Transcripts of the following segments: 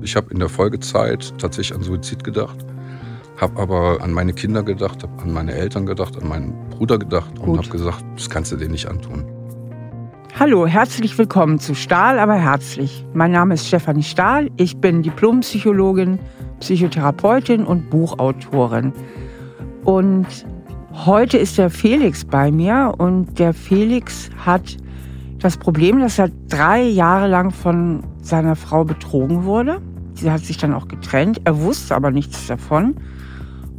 Ich habe in der Folgezeit tatsächlich an Suizid gedacht, habe aber an meine Kinder gedacht, habe an meine Eltern gedacht, an meinen Bruder gedacht und habe gesagt, das kannst du dir nicht antun. Hallo, herzlich willkommen zu Stahl, aber herzlich. Mein Name ist Stefanie Stahl, ich bin Diplompsychologin, Psychotherapeutin und Buchautorin. Und heute ist der Felix bei mir und der Felix hat das Problem, dass er drei Jahre lang von seiner Frau betrogen wurde. Sie hat sich dann auch getrennt. Er wusste aber nichts davon.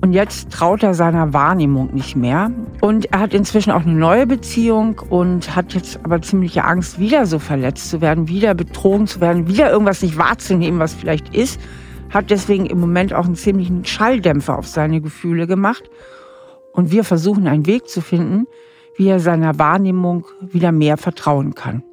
Und jetzt traut er seiner Wahrnehmung nicht mehr. Und er hat inzwischen auch eine neue Beziehung und hat jetzt aber ziemliche Angst, wieder so verletzt zu werden, wieder betrogen zu werden, wieder irgendwas nicht wahrzunehmen, was vielleicht ist. Hat deswegen im Moment auch einen ziemlichen Schalldämpfer auf seine Gefühle gemacht. Und wir versuchen einen Weg zu finden, wie er seiner Wahrnehmung wieder mehr vertrauen kann.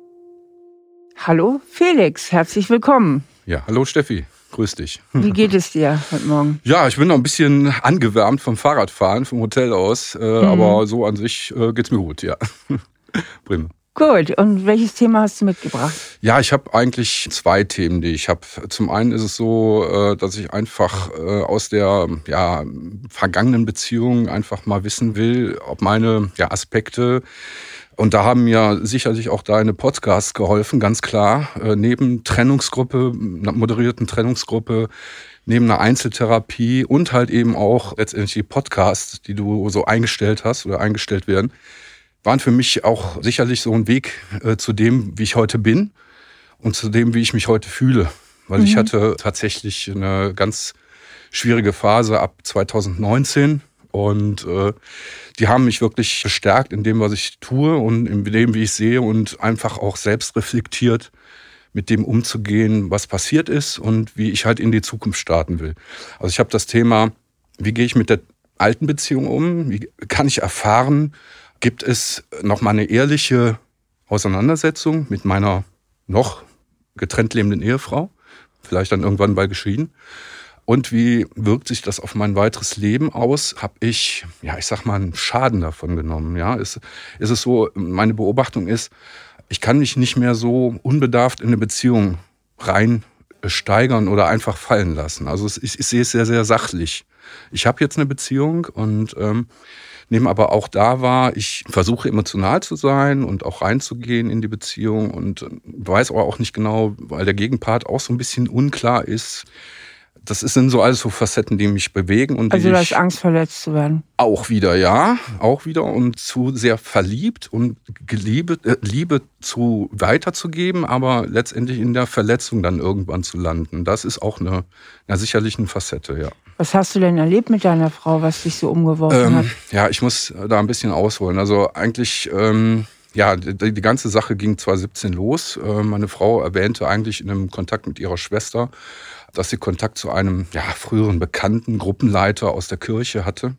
Hallo Felix, herzlich willkommen. Ja, hallo Steffi, grüß dich. Wie geht es dir heute Morgen? Ja, ich bin noch ein bisschen angewärmt vom Fahrradfahren, vom Hotel aus, äh, mhm. aber so an sich äh, geht's mir gut, ja. Prima. Gut, und welches Thema hast du mitgebracht? Ja, ich habe eigentlich zwei Themen, die ich habe. Zum einen ist es so, äh, dass ich einfach äh, aus der ja, vergangenen Beziehung einfach mal wissen will, ob meine ja, Aspekte und da haben mir sicherlich auch deine Podcasts geholfen, ganz klar. Äh, neben Trennungsgruppe, einer moderierten Trennungsgruppe, neben einer Einzeltherapie und halt eben auch letztendlich die Podcasts, die du so eingestellt hast oder eingestellt werden, waren für mich auch sicherlich so ein Weg äh, zu dem, wie ich heute bin und zu dem, wie ich mich heute fühle. Weil mhm. ich hatte tatsächlich eine ganz schwierige Phase ab 2019 und äh, die haben mich wirklich bestärkt in dem, was ich tue und in dem, wie ich sehe und einfach auch selbst reflektiert mit dem umzugehen, was passiert ist und wie ich halt in die Zukunft starten will. Also ich habe das Thema, wie gehe ich mit der alten Beziehung um? Wie kann ich erfahren, Gibt es noch mal eine ehrliche Auseinandersetzung mit meiner noch getrennt lebenden Ehefrau? Vielleicht dann irgendwann bei geschieden. Und wie wirkt sich das auf mein weiteres Leben aus? Habe ich, ja, ich sag mal, einen Schaden davon genommen? Ja, ist, ist es so, meine Beobachtung ist, ich kann mich nicht mehr so unbedarft in eine Beziehung rein steigern oder einfach fallen lassen. Also ich, ich sehe es sehr, sehr sachlich. Ich habe jetzt eine Beziehung und ähm, nehme aber auch da wahr, ich versuche emotional zu sein und auch reinzugehen in die Beziehung und weiß aber auch nicht genau, weil der Gegenpart auch so ein bisschen unklar ist. Das sind so alles so Facetten, die mich bewegen. Und also du hast Angst, verletzt zu werden? Auch wieder, ja. Auch wieder und zu sehr verliebt und Liebe, äh, Liebe zu weiterzugeben, aber letztendlich in der Verletzung dann irgendwann zu landen. Das ist auch eine, ja, sicherlich eine Facette, ja. Was hast du denn erlebt mit deiner Frau, was dich so umgeworfen ähm, hat? Ja, ich muss da ein bisschen ausholen. Also eigentlich, ähm, ja, die, die, ganze Sache ging 2017 los. Äh, meine Frau erwähnte eigentlich in einem Kontakt mit ihrer Schwester, dass sie Kontakt zu einem ja, früheren bekannten Gruppenleiter aus der Kirche hatte.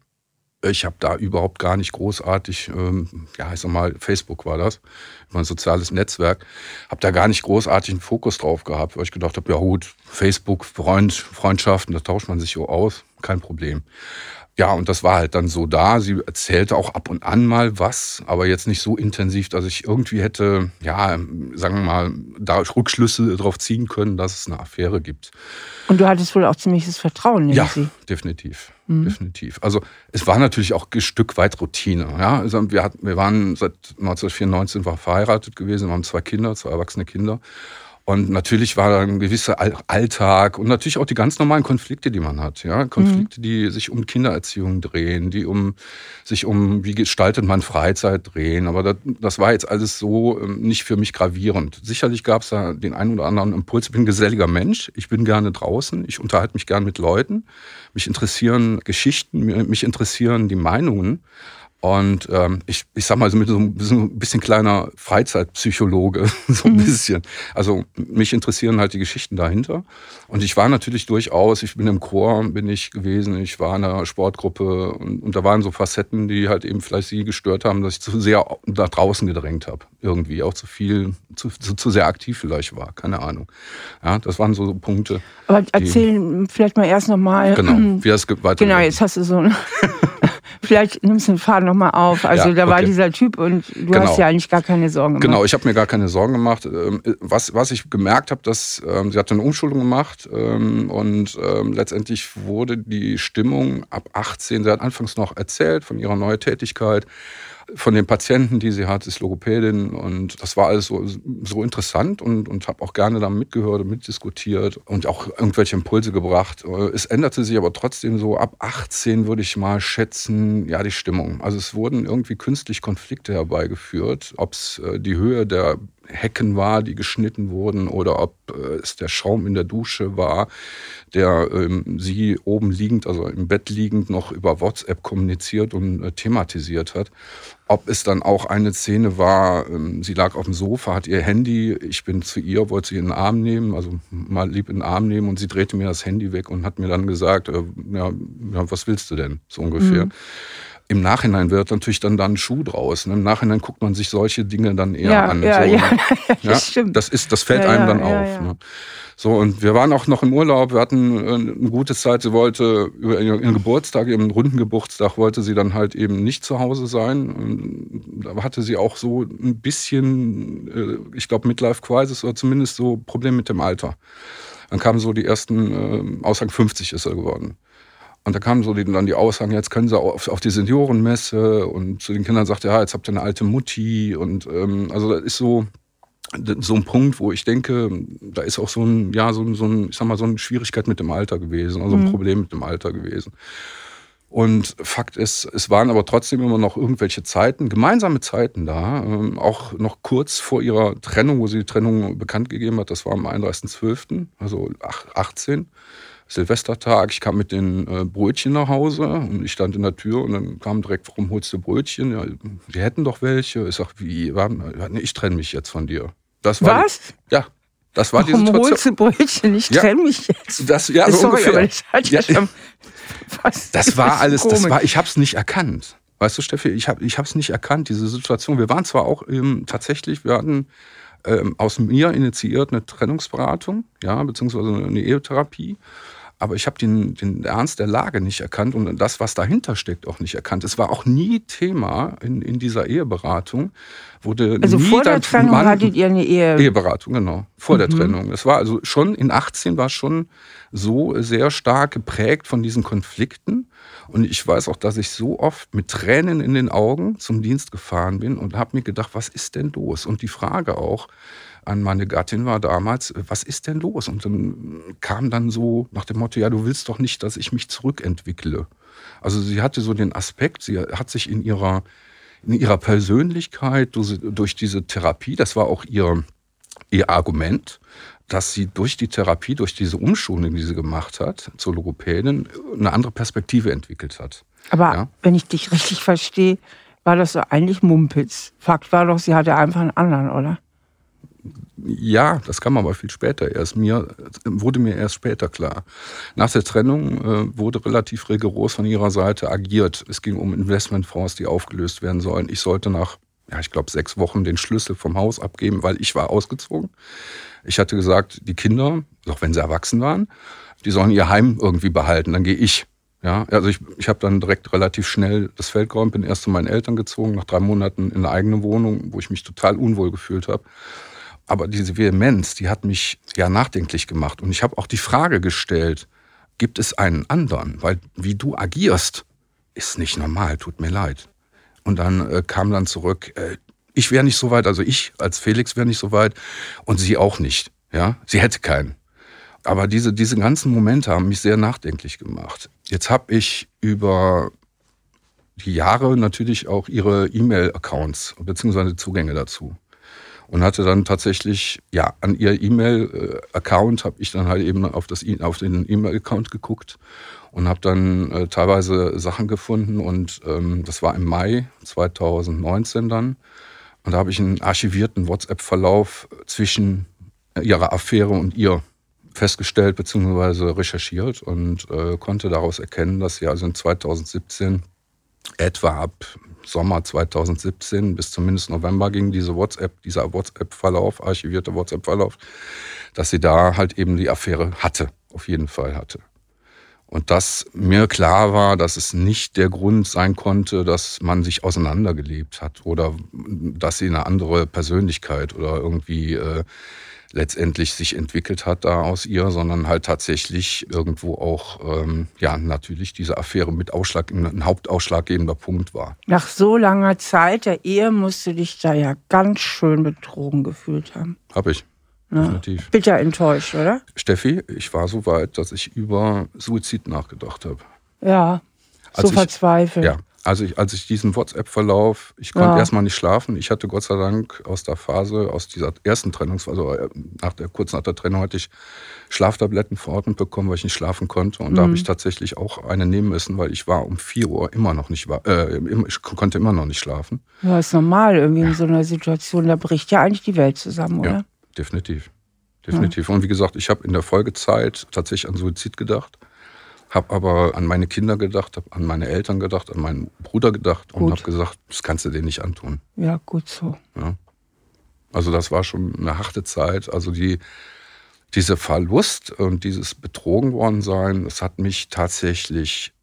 Ich habe da überhaupt gar nicht großartig, ähm, ja, ich sag mal, Facebook war das, mein soziales Netzwerk, habe da gar nicht großartig einen Fokus drauf gehabt, weil ich gedacht habe, ja gut, Facebook, Freund, Freundschaften, da tauscht man sich so aus, kein Problem. Ja, und das war halt dann so da. Sie erzählte auch ab und an mal was, aber jetzt nicht so intensiv, dass ich irgendwie hätte, ja, sagen wir mal, da Rückschlüsse darauf ziehen können, dass es eine Affäre gibt. Und du hattest wohl auch ziemliches Vertrauen in ja, sie. definitiv. Mhm. Definitiv. Also es war natürlich auch ein Stück weit Routine. Ja? Also wir, hatten, wir waren seit 1994 war verheiratet gewesen, wir haben zwei Kinder, zwei erwachsene Kinder. Und natürlich war da ein gewisser Alltag und natürlich auch die ganz normalen Konflikte, die man hat. Ja? Konflikte, mhm. die sich um Kindererziehung drehen, die um sich um, wie gestaltet man Freizeit drehen. Aber das, das war jetzt alles so ähm, nicht für mich gravierend. Sicherlich gab es da den einen oder anderen Impuls. Ich bin ein geselliger Mensch. Ich bin gerne draußen. Ich unterhalte mich gerne mit Leuten. Mich interessieren Geschichten, mich interessieren die Meinungen. Und ähm, ich, ich sag mal, so mit so ein bisschen kleiner Freizeitpsychologe, so ein mhm. bisschen. Also mich interessieren halt die Geschichten dahinter. Und ich war natürlich durchaus, ich bin im Chor, bin ich gewesen, ich war in einer Sportgruppe und, und da waren so Facetten, die halt eben vielleicht sie gestört haben, dass ich zu sehr nach draußen gedrängt habe. Irgendwie auch zu viel, zu, zu, zu sehr aktiv vielleicht war, keine Ahnung. Ja, das waren so Punkte. Aber erzähl die, vielleicht mal erst nochmal. Genau, wie das weiter. Genau, jetzt hast du so ein Vielleicht nimmst du den Faden nochmal auf. Also ja, da war dieser Typ und du genau. hast ja eigentlich gar keine Sorgen gemacht. Genau, ich habe mir gar keine Sorgen gemacht. Ähm, was, was ich gemerkt habe, dass ähm, sie hatte eine Umschulung gemacht ähm, und ähm, letztendlich wurde die Stimmung ab 18, sie hat anfangs noch erzählt von ihrer neuen Tätigkeit von den Patienten, die sie hat, ist Logopädin und das war alles so, so interessant und, und habe auch gerne da mitgehört und mitdiskutiert und auch irgendwelche Impulse gebracht. Es änderte sich aber trotzdem so ab 18 würde ich mal schätzen, ja, die Stimmung. Also es wurden irgendwie künstlich Konflikte herbeigeführt, ob es äh, die Höhe der Hecken war, die geschnitten wurden, oder ob äh, es der Schaum in der Dusche war, der ähm, sie oben liegend, also im Bett liegend, noch über WhatsApp kommuniziert und äh, thematisiert hat. Ob es dann auch eine Szene war, ähm, sie lag auf dem Sofa, hat ihr Handy, ich bin zu ihr, wollte sie in den Arm nehmen, also mal lieb in den Arm nehmen und sie drehte mir das Handy weg und hat mir dann gesagt, äh, ja, ja was willst du denn, so ungefähr. Mhm. Im Nachhinein wird natürlich dann da ein Schuh draus. Ne? Im Nachhinein guckt man sich solche Dinge dann eher ja, an. Ja, so, ja, ne? ja, das stimmt. Das, ist, das fällt einem dann auf. Ne? So, und wir waren auch noch im Urlaub, wir hatten äh, eine gute Zeit. Sie wollte über ihren Geburtstag, ihren runden Geburtstag, wollte sie dann halt eben nicht zu Hause sein. Und da hatte sie auch so ein bisschen, äh, ich glaube, Midlife Crisis oder zumindest so Probleme mit dem Alter. Dann kamen so die ersten äh, Aussagen, 50 ist er geworden. Und da kamen so die, dann die Aussagen, jetzt können sie auf, auf die Seniorenmesse und zu den Kindern sagt er, ja, jetzt habt ihr eine alte Mutti und ähm, also das ist so so ein Punkt, wo ich denke, da ist auch so ein, ja, so, so ein, ich sag mal, so eine Schwierigkeit mit dem Alter gewesen, also ein mhm. Problem mit dem Alter gewesen. Und Fakt ist, es waren aber trotzdem immer noch irgendwelche Zeiten, gemeinsame Zeiten da, ähm, auch noch kurz vor ihrer Trennung, wo sie die Trennung bekannt gegeben hat, das war am 31.12., also 18 Silvestertag, ich kam mit den äh, Brötchen nach Hause und ich stand in der Tür und dann kam direkt, warum holst du Brötchen? Ja, wir hätten doch welche. Ich sag, wie? Nee, ich trenne mich jetzt von dir. Das war Was? Die, ja, das war Warum die Situation. holst du Brötchen? Ich ja, trenne mich jetzt. Das, ja, so Sorry, ungefähr. das, ja, schon, das war alles, das war, ich habe es nicht erkannt. Weißt du, Steffi, ich habe es nicht erkannt, diese Situation. Wir waren zwar auch ähm, tatsächlich, wir hatten ähm, aus mir initiiert eine Trennungsberatung, ja, beziehungsweise eine Ehetherapie aber ich habe den, den Ernst der Lage nicht erkannt und das, was dahinter steckt, auch nicht erkannt. Es war auch nie Thema in, in dieser Eheberatung. Wurde also vor der Trennung Mann, hattet ihr eine Ehe Eheberatung, genau. Vor mhm. der Trennung. Es war also schon in 18 war schon so sehr stark geprägt von diesen Konflikten. Und ich weiß auch, dass ich so oft mit Tränen in den Augen zum Dienst gefahren bin und habe mir gedacht, was ist denn los? Und die Frage auch, an meine Gattin war damals, was ist denn los? Und dann kam dann so nach dem Motto, ja, du willst doch nicht, dass ich mich zurückentwickle. Also sie hatte so den Aspekt, sie hat sich in ihrer, in ihrer Persönlichkeit durch, durch diese Therapie, das war auch ihr, ihr Argument, dass sie durch die Therapie, durch diese Umschulung, die sie gemacht hat zur Logopädin, eine andere Perspektive entwickelt hat. Aber ja? wenn ich dich richtig verstehe, war das so eigentlich Mumpitz. Fakt war doch, sie hatte einfach einen anderen, oder? Ja, das kam aber viel später erst. Mir wurde mir erst später klar. Nach der Trennung äh, wurde relativ rigoros von ihrer Seite agiert. Es ging um Investmentfonds, die aufgelöst werden sollen. Ich sollte nach, ja, ich glaube, sechs Wochen den Schlüssel vom Haus abgeben, weil ich war ausgezogen. Ich hatte gesagt, die Kinder, auch wenn sie erwachsen waren, die sollen ihr Heim irgendwie behalten. Dann gehe ich. Ja, also ich, ich habe dann direkt relativ schnell das Feld geräumt, bin erst zu meinen Eltern gezogen, nach drei Monaten in eine eigene Wohnung, wo ich mich total unwohl gefühlt habe. Aber diese Vehemenz, die hat mich ja nachdenklich gemacht. Und ich habe auch die Frage gestellt, gibt es einen anderen? Weil wie du agierst, ist nicht normal, tut mir leid. Und dann äh, kam dann zurück, äh, ich wäre nicht so weit, also ich als Felix wäre nicht so weit und sie auch nicht. Ja, sie hätte keinen. Aber diese, diese ganzen Momente haben mich sehr nachdenklich gemacht. Jetzt habe ich über die Jahre natürlich auch ihre E-Mail-Accounts bzw. Zugänge dazu und hatte dann tatsächlich, ja, an ihr E-Mail-Account habe ich dann halt eben auf, das, auf den E-Mail-Account geguckt und habe dann äh, teilweise Sachen gefunden und ähm, das war im Mai 2019 dann und da habe ich einen archivierten WhatsApp-Verlauf zwischen ihrer Affäre und ihr festgestellt bzw. recherchiert und äh, konnte daraus erkennen, dass sie also in 2017 etwa ab Sommer 2017 bis zumindest November ging diese WhatsApp, dieser WhatsApp-Verlauf, archivierte WhatsApp-Verlauf, dass sie da halt eben die Affäre hatte, auf jeden Fall hatte. Und dass mir klar war, dass es nicht der Grund sein konnte, dass man sich auseinandergelebt hat oder dass sie eine andere Persönlichkeit oder irgendwie äh, letztendlich sich entwickelt hat da aus ihr, sondern halt tatsächlich irgendwo auch, ähm, ja, natürlich diese Affäre mit Ausschlag, ein hauptausschlaggebender Punkt war. Nach so langer Zeit der Ehe musst du dich da ja ganz schön betrogen gefühlt haben. Hab ich. Ja. Definitiv. Bitter enttäuscht, oder? Steffi, ich war so weit, dass ich über Suizid nachgedacht habe. Ja, so verzweifelt. Ja, also ich, als ich diesen WhatsApp-Verlauf, ich konnte ja. erstmal nicht schlafen. Ich hatte Gott sei Dank aus der Phase, aus dieser ersten Trennung, also äh, nach der, kurz nach der Trennung hatte ich Schlaftabletten verordnet bekommen, weil ich nicht schlafen konnte. Und mhm. da habe ich tatsächlich auch eine nehmen müssen, weil ich war um 4 Uhr immer noch nicht, äh, ich konnte immer noch nicht schlafen. Ja, ist normal irgendwie in so einer Situation, da bricht ja eigentlich die Welt zusammen, oder? Ja, definitiv. Definitiv. Ja. Und wie gesagt, ich habe in der Folgezeit tatsächlich an Suizid gedacht habe aber an meine Kinder gedacht, habe an meine Eltern gedacht, an meinen Bruder gedacht und habe gesagt, das kannst du dir nicht antun. Ja, gut so. Ja. Also das war schon eine harte Zeit. Also die, dieser Verlust und dieses betrogen worden sein, das hat mich tatsächlich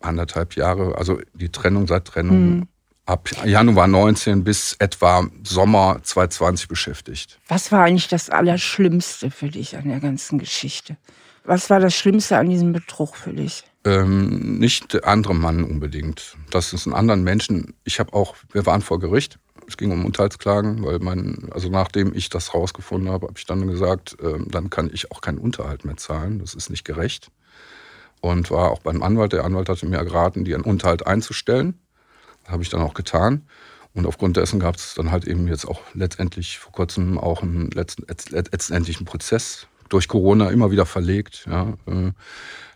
anderthalb Jahre, also die Trennung seit Trennung, mhm. ab Januar 19 bis etwa Sommer 2020 beschäftigt. Was war eigentlich das Allerschlimmste für dich an der ganzen Geschichte? Was war das Schlimmste an diesem Betrug für dich? Ähm, nicht der andere Mann unbedingt. Das ist ein anderen Menschen. Ich habe auch, wir waren vor Gericht. Es ging um Unterhaltsklagen, weil mein, also nachdem ich das rausgefunden habe, habe ich dann gesagt, äh, dann kann ich auch keinen Unterhalt mehr zahlen. Das ist nicht gerecht. Und war auch beim Anwalt. Der Anwalt hatte mir geraten, die einen Unterhalt einzustellen. Das habe ich dann auch getan. Und aufgrund dessen gab es dann halt eben jetzt auch letztendlich vor kurzem auch einen letzten, letztendlichen Prozess durch Corona immer wieder verlegt. Ja. Äh,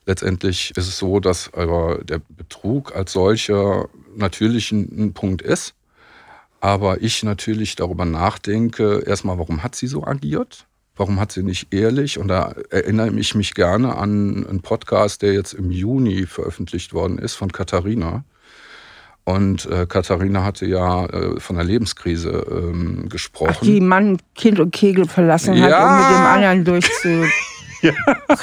letztendlich ist es so, dass aber der Betrug als solcher natürlich ein, ein Punkt ist. Aber ich natürlich darüber nachdenke, erstmal, warum hat sie so agiert? Warum hat sie nicht ehrlich? Und da erinnere ich mich gerne an einen Podcast, der jetzt im Juni veröffentlicht worden ist von Katharina. Und äh, Katharina hatte ja äh, von der Lebenskrise ähm, gesprochen. Ach, die Mann, Kind und Kegel verlassen ja. hat, um mit dem anderen durchzu ja,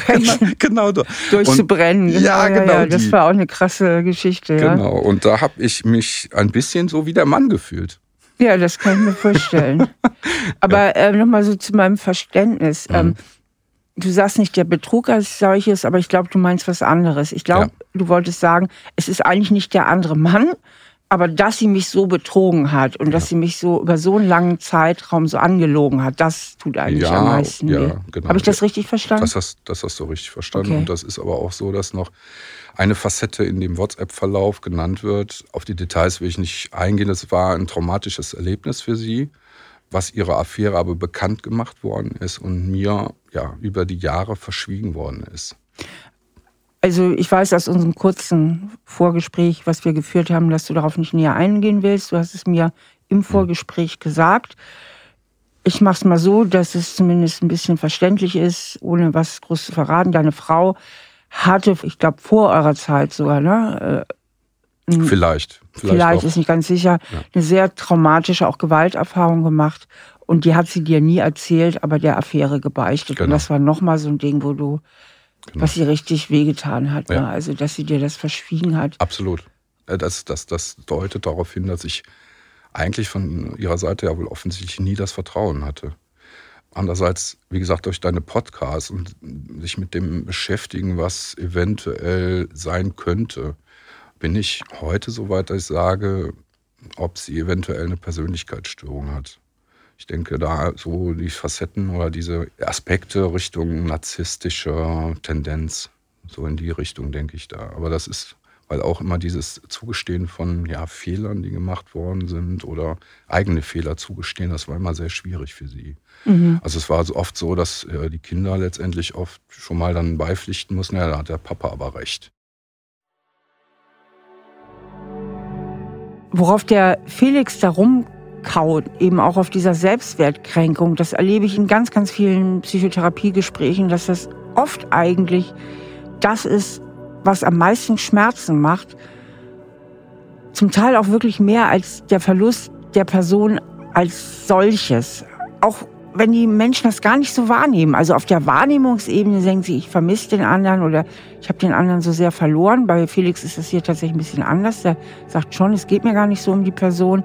genau, genau. durchzubrennen. Und, ja, genau. Ja, das war auch eine krasse Geschichte. Genau. Und da habe ich mich ein bisschen so wie der Mann gefühlt. Ja, das kann ich mir vorstellen. Aber äh, nochmal so zu meinem Verständnis. Mhm. Du sagst nicht der Betrug als solches, aber ich glaube, du meinst was anderes. Ich glaube, ja. du wolltest sagen, es ist eigentlich nicht der andere Mann, aber dass sie mich so betrogen hat und ja. dass sie mich so über so einen langen Zeitraum so angelogen hat, das tut eigentlich ja, am meisten ja, weh. Genau. Habe ich das richtig verstanden? Das hast, das hast du richtig verstanden. Okay. Und das ist aber auch so, dass noch eine Facette in dem WhatsApp-Verlauf genannt wird. Auf die Details will ich nicht eingehen. Das war ein traumatisches Erlebnis für sie was ihre Affäre aber bekannt gemacht worden ist und mir ja über die Jahre verschwiegen worden ist. Also ich weiß aus unserem kurzen Vorgespräch, was wir geführt haben, dass du darauf nicht näher eingehen willst. Du hast es mir im hm. Vorgespräch gesagt. Ich mache es mal so, dass es zumindest ein bisschen verständlich ist, ohne was groß zu verraten. Deine Frau hatte, ich glaube, vor eurer Zeit sogar, ne, äh, Vielleicht. Vielleicht, vielleicht ist nicht ganz sicher. Ja. Eine sehr traumatische, auch Gewalterfahrung gemacht. Und die hat sie dir nie erzählt, aber der Affäre gebeichtet. Genau. Und das war nochmal so ein Ding, wo du, genau. was sie richtig wehgetan hat. Ja. Ne? Also, dass sie dir das verschwiegen hat. Absolut. Äh, das, das, das deutet darauf hin, dass ich eigentlich von ihrer Seite ja wohl offensichtlich nie das Vertrauen hatte. Andererseits, wie gesagt, durch deine Podcasts und sich mit dem beschäftigen, was eventuell sein könnte, bin ich heute so weit, dass ich sage, ob sie eventuell eine Persönlichkeitsstörung hat. Ich denke, da so die Facetten oder diese Aspekte Richtung narzisstischer Tendenz, so in die Richtung denke ich da. Aber das ist, weil auch immer dieses Zugestehen von ja, Fehlern, die gemacht worden sind oder eigene Fehler zugestehen, das war immer sehr schwierig für sie. Mhm. Also es war so oft so, dass äh, die Kinder letztendlich oft schon mal dann beipflichten mussten, ja, da hat der Papa aber recht. Worauf der Felix da rumkaut, eben auch auf dieser Selbstwertkränkung, das erlebe ich in ganz, ganz vielen Psychotherapiegesprächen, dass das oft eigentlich das ist, was am meisten Schmerzen macht. Zum Teil auch wirklich mehr als der Verlust der Person als solches. Auch wenn die Menschen das gar nicht so wahrnehmen. Also auf der Wahrnehmungsebene denken sie, ich vermisse den anderen oder ich habe den anderen so sehr verloren. Bei Felix ist das hier tatsächlich ein bisschen anders. Der sagt schon, es geht mir gar nicht so um die Person.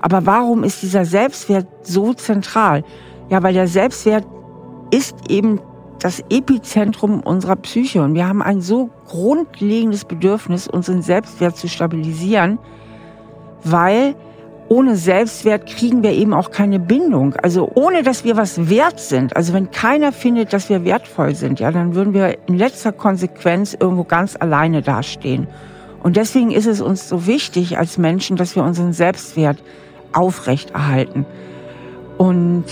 Aber warum ist dieser Selbstwert so zentral? Ja, weil der Selbstwert ist eben das Epizentrum unserer Psyche. Und wir haben ein so grundlegendes Bedürfnis, unseren Selbstwert zu stabilisieren, weil ohne Selbstwert kriegen wir eben auch keine Bindung. Also ohne, dass wir was wert sind. Also wenn keiner findet, dass wir wertvoll sind, ja, dann würden wir in letzter Konsequenz irgendwo ganz alleine dastehen. Und deswegen ist es uns so wichtig als Menschen, dass wir unseren Selbstwert aufrechterhalten. Und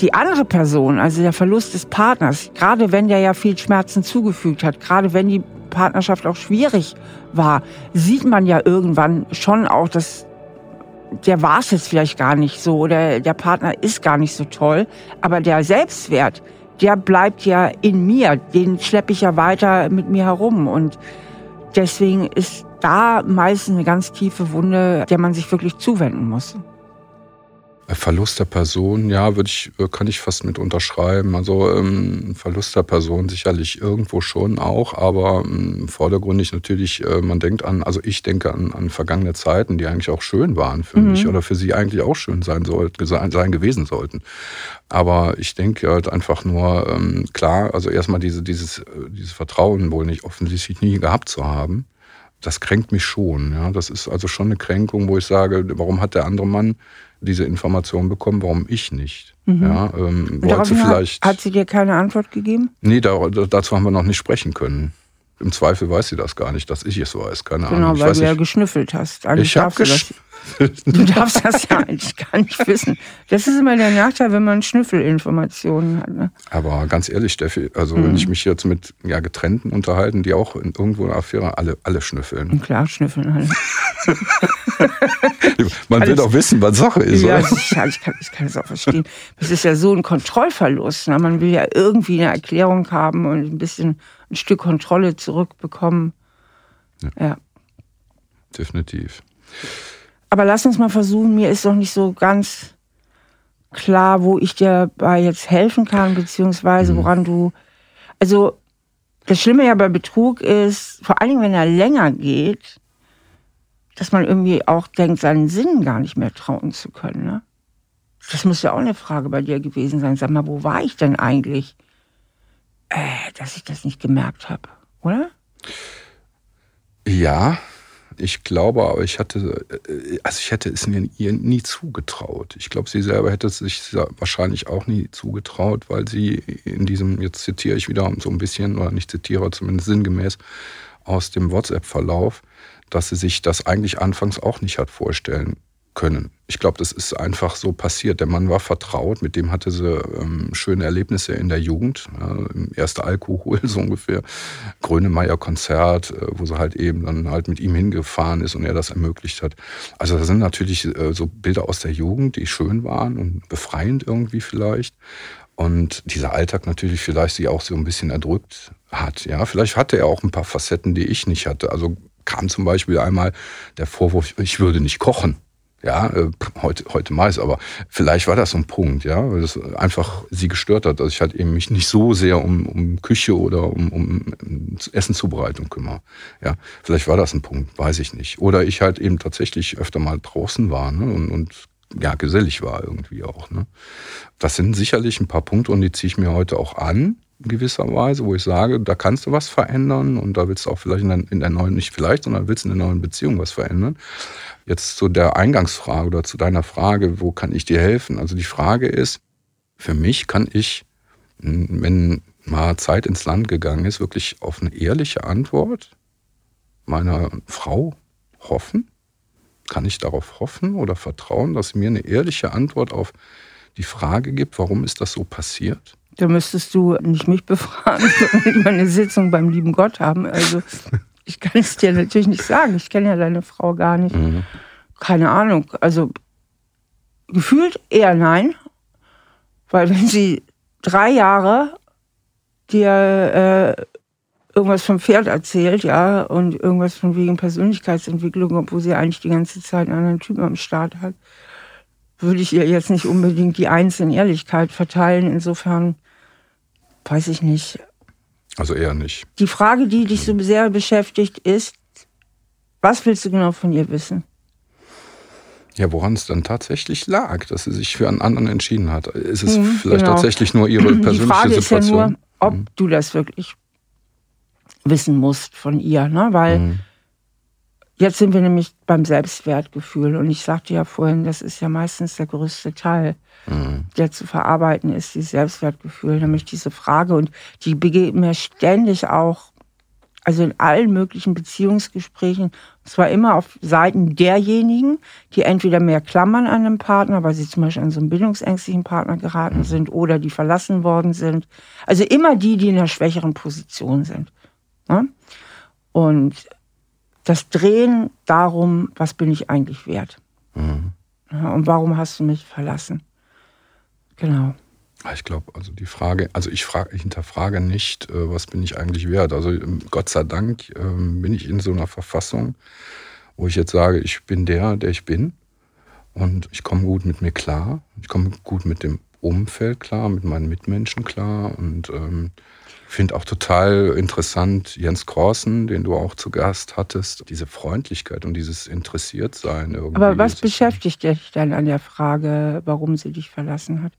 die andere Person, also der Verlust des Partners, gerade wenn der ja viel Schmerzen zugefügt hat, gerade wenn die Partnerschaft auch schwierig war, sieht man ja irgendwann schon auch, dass der war es jetzt vielleicht gar nicht so oder der Partner ist gar nicht so toll, aber der Selbstwert, der bleibt ja in mir, den schleppe ich ja weiter mit mir herum und deswegen ist da meistens eine ganz tiefe Wunde, der man sich wirklich zuwenden muss. Verlust der Person, ja, würde ich, äh, kann ich fast mit unterschreiben. Also ähm, Verlust der Person sicherlich irgendwo schon auch, aber ähm, vordergründig natürlich, äh, man denkt an, also ich denke an, an vergangene Zeiten, die eigentlich auch schön waren für mhm. mich oder für sie eigentlich auch schön sein sollten, sein, sein gewesen sollten. Aber ich denke halt einfach nur, ähm, klar, also erstmal diese, dieses, äh, dieses Vertrauen wohl nicht offensichtlich nie gehabt zu haben. Das kränkt mich schon. Ja. Das ist also schon eine Kränkung, wo ich sage, warum hat der andere Mann diese Information bekommen, warum ich nicht. Mhm. Ja, ähm, wollte vielleicht, hat, sie dir keine Antwort gegeben? Nee, da, dazu haben wir noch nicht sprechen können. Im Zweifel weiß sie das gar nicht, dass ich es weiß. Keine genau, Ahnung. Genau, weil du ja geschnüffelt hast. Eigentlich ich habe Du darfst das ja eigentlich gar nicht wissen. Das ist immer der Nachteil, wenn man Schnüffelinformationen hat. Ne? Aber ganz ehrlich, Steffi, also mhm. wenn ich mich jetzt mit ja, Getrennten unterhalten, die auch in irgendwo eine Affäre, alle, alle schnüffeln. Und klar, schnüffeln alle. man Alles. will doch wissen, was Sache ist. Ja, ich, ich, kann, ich kann das auch verstehen. Das ist ja so ein Kontrollverlust. Ne? Man will ja irgendwie eine Erklärung haben und ein bisschen ein Stück Kontrolle zurückbekommen. ja. ja. Definitiv. Aber lass uns mal versuchen, mir ist doch nicht so ganz klar, wo ich dir bei jetzt helfen kann, beziehungsweise mhm. woran du. Also, das Schlimme ja bei Betrug ist, vor allen Dingen, wenn er länger geht, dass man irgendwie auch denkt, seinen Sinn gar nicht mehr trauen zu können. Ne? Das muss ja auch eine Frage bei dir gewesen sein. Sag mal, wo war ich denn eigentlich, äh, dass ich das nicht gemerkt habe, oder? Ja, ich glaube aber, ich hatte, äh, also ich hätte es mir ihr nie zugetraut. Ich glaube, sie selber hätte es sich wahrscheinlich auch nie zugetraut, weil sie in diesem, jetzt zitiere ich wieder so ein bisschen, oder nicht zitiere, zumindest sinngemäß aus dem WhatsApp-Verlauf, dass sie sich das eigentlich anfangs auch nicht hat vorstellen können. Ich glaube, das ist einfach so passiert. Der Mann war vertraut, mit dem hatte sie ähm, schöne Erlebnisse in der Jugend. Äh, erster Alkohol so ungefähr. Grönemeyer-Konzert, äh, wo sie halt eben dann halt mit ihm hingefahren ist und er das ermöglicht hat. Also da sind natürlich äh, so Bilder aus der Jugend, die schön waren und befreiend irgendwie vielleicht. Und dieser Alltag natürlich vielleicht sie auch so ein bisschen erdrückt hat. Ja, vielleicht hatte er auch ein paar Facetten, die ich nicht hatte. Also kam zum Beispiel einmal der Vorwurf, ich würde nicht kochen. Ja, äh, heute, heute meist, aber vielleicht war das so ein Punkt, ja, weil das einfach sie gestört hat, dass ich halt eben mich nicht so sehr um, um Küche oder um, um Essenzubereitung kümmere. Ja, vielleicht war das ein Punkt, weiß ich nicht. Oder ich halt eben tatsächlich öfter mal draußen war ne, und, und ja, gesellig war irgendwie auch. Ne. Das sind sicherlich ein paar Punkte und die ziehe ich mir heute auch an in gewisser Weise, wo ich sage, da kannst du was verändern und da willst du auch vielleicht in der, in der neuen, nicht vielleicht, sondern willst in der neuen Beziehung was verändern. Jetzt zu der Eingangsfrage oder zu deiner Frage, wo kann ich dir helfen? Also die Frage ist, für mich kann ich, wenn mal Zeit ins Land gegangen ist, wirklich auf eine ehrliche Antwort meiner Frau hoffen? Kann ich darauf hoffen oder vertrauen, dass sie mir eine ehrliche Antwort auf die Frage gibt, warum ist das so passiert? Da müsstest du nicht mich befragen, sondern eine Sitzung beim lieben Gott haben. Also ich kann es dir natürlich nicht sagen. Ich kenne ja deine Frau gar nicht. Mhm. Keine Ahnung. Also gefühlt eher nein. Weil wenn sie drei Jahre dir äh, irgendwas vom Pferd erzählt, ja, und irgendwas von wegen Persönlichkeitsentwicklung, obwohl sie eigentlich die ganze Zeit einen anderen Typen am Start hat, würde ich ihr jetzt nicht unbedingt die Eins in Ehrlichkeit verteilen. Insofern weiß ich nicht. Also eher nicht. Die Frage, die dich so sehr beschäftigt, ist, was willst du genau von ihr wissen? Ja, woran es dann tatsächlich lag, dass sie sich für einen anderen entschieden hat. Ist es mhm, vielleicht genau. tatsächlich nur ihre persönliche Die Frage Situation? Ist ja nur, ob mhm. du das wirklich wissen musst von ihr, ne? Weil mhm. Jetzt sind wir nämlich beim Selbstwertgefühl und ich sagte ja vorhin, das ist ja meistens der größte Teil, mhm. der zu verarbeiten ist, dieses Selbstwertgefühl, nämlich diese Frage und die begegnet mir ständig auch also in allen möglichen Beziehungsgesprächen, und zwar immer auf Seiten derjenigen, die entweder mehr klammern an einem Partner, weil sie zum Beispiel an so einen bindungsängstlichen Partner geraten sind oder die verlassen worden sind. Also immer die, die in einer schwächeren Position sind. Ne? Und das Drehen darum, was bin ich eigentlich wert? Mhm. und warum hast du mich verlassen? Genau. Ich glaube, also die Frage, also ich, frage, ich hinterfrage nicht, äh, was bin ich eigentlich wert. Also ähm, Gott sei Dank ähm, bin ich in so einer Verfassung, wo ich jetzt sage, ich bin der, der ich bin. Und ich komme gut mit mir klar. Ich komme gut mit dem Umfeld klar, mit meinen Mitmenschen klar. Und ähm, finde auch total interessant Jens Korsen, den du auch zu Gast hattest, diese Freundlichkeit und dieses Interessiertsein irgendwie. Aber was beschäftigt dich dann an der Frage, warum sie dich verlassen hat?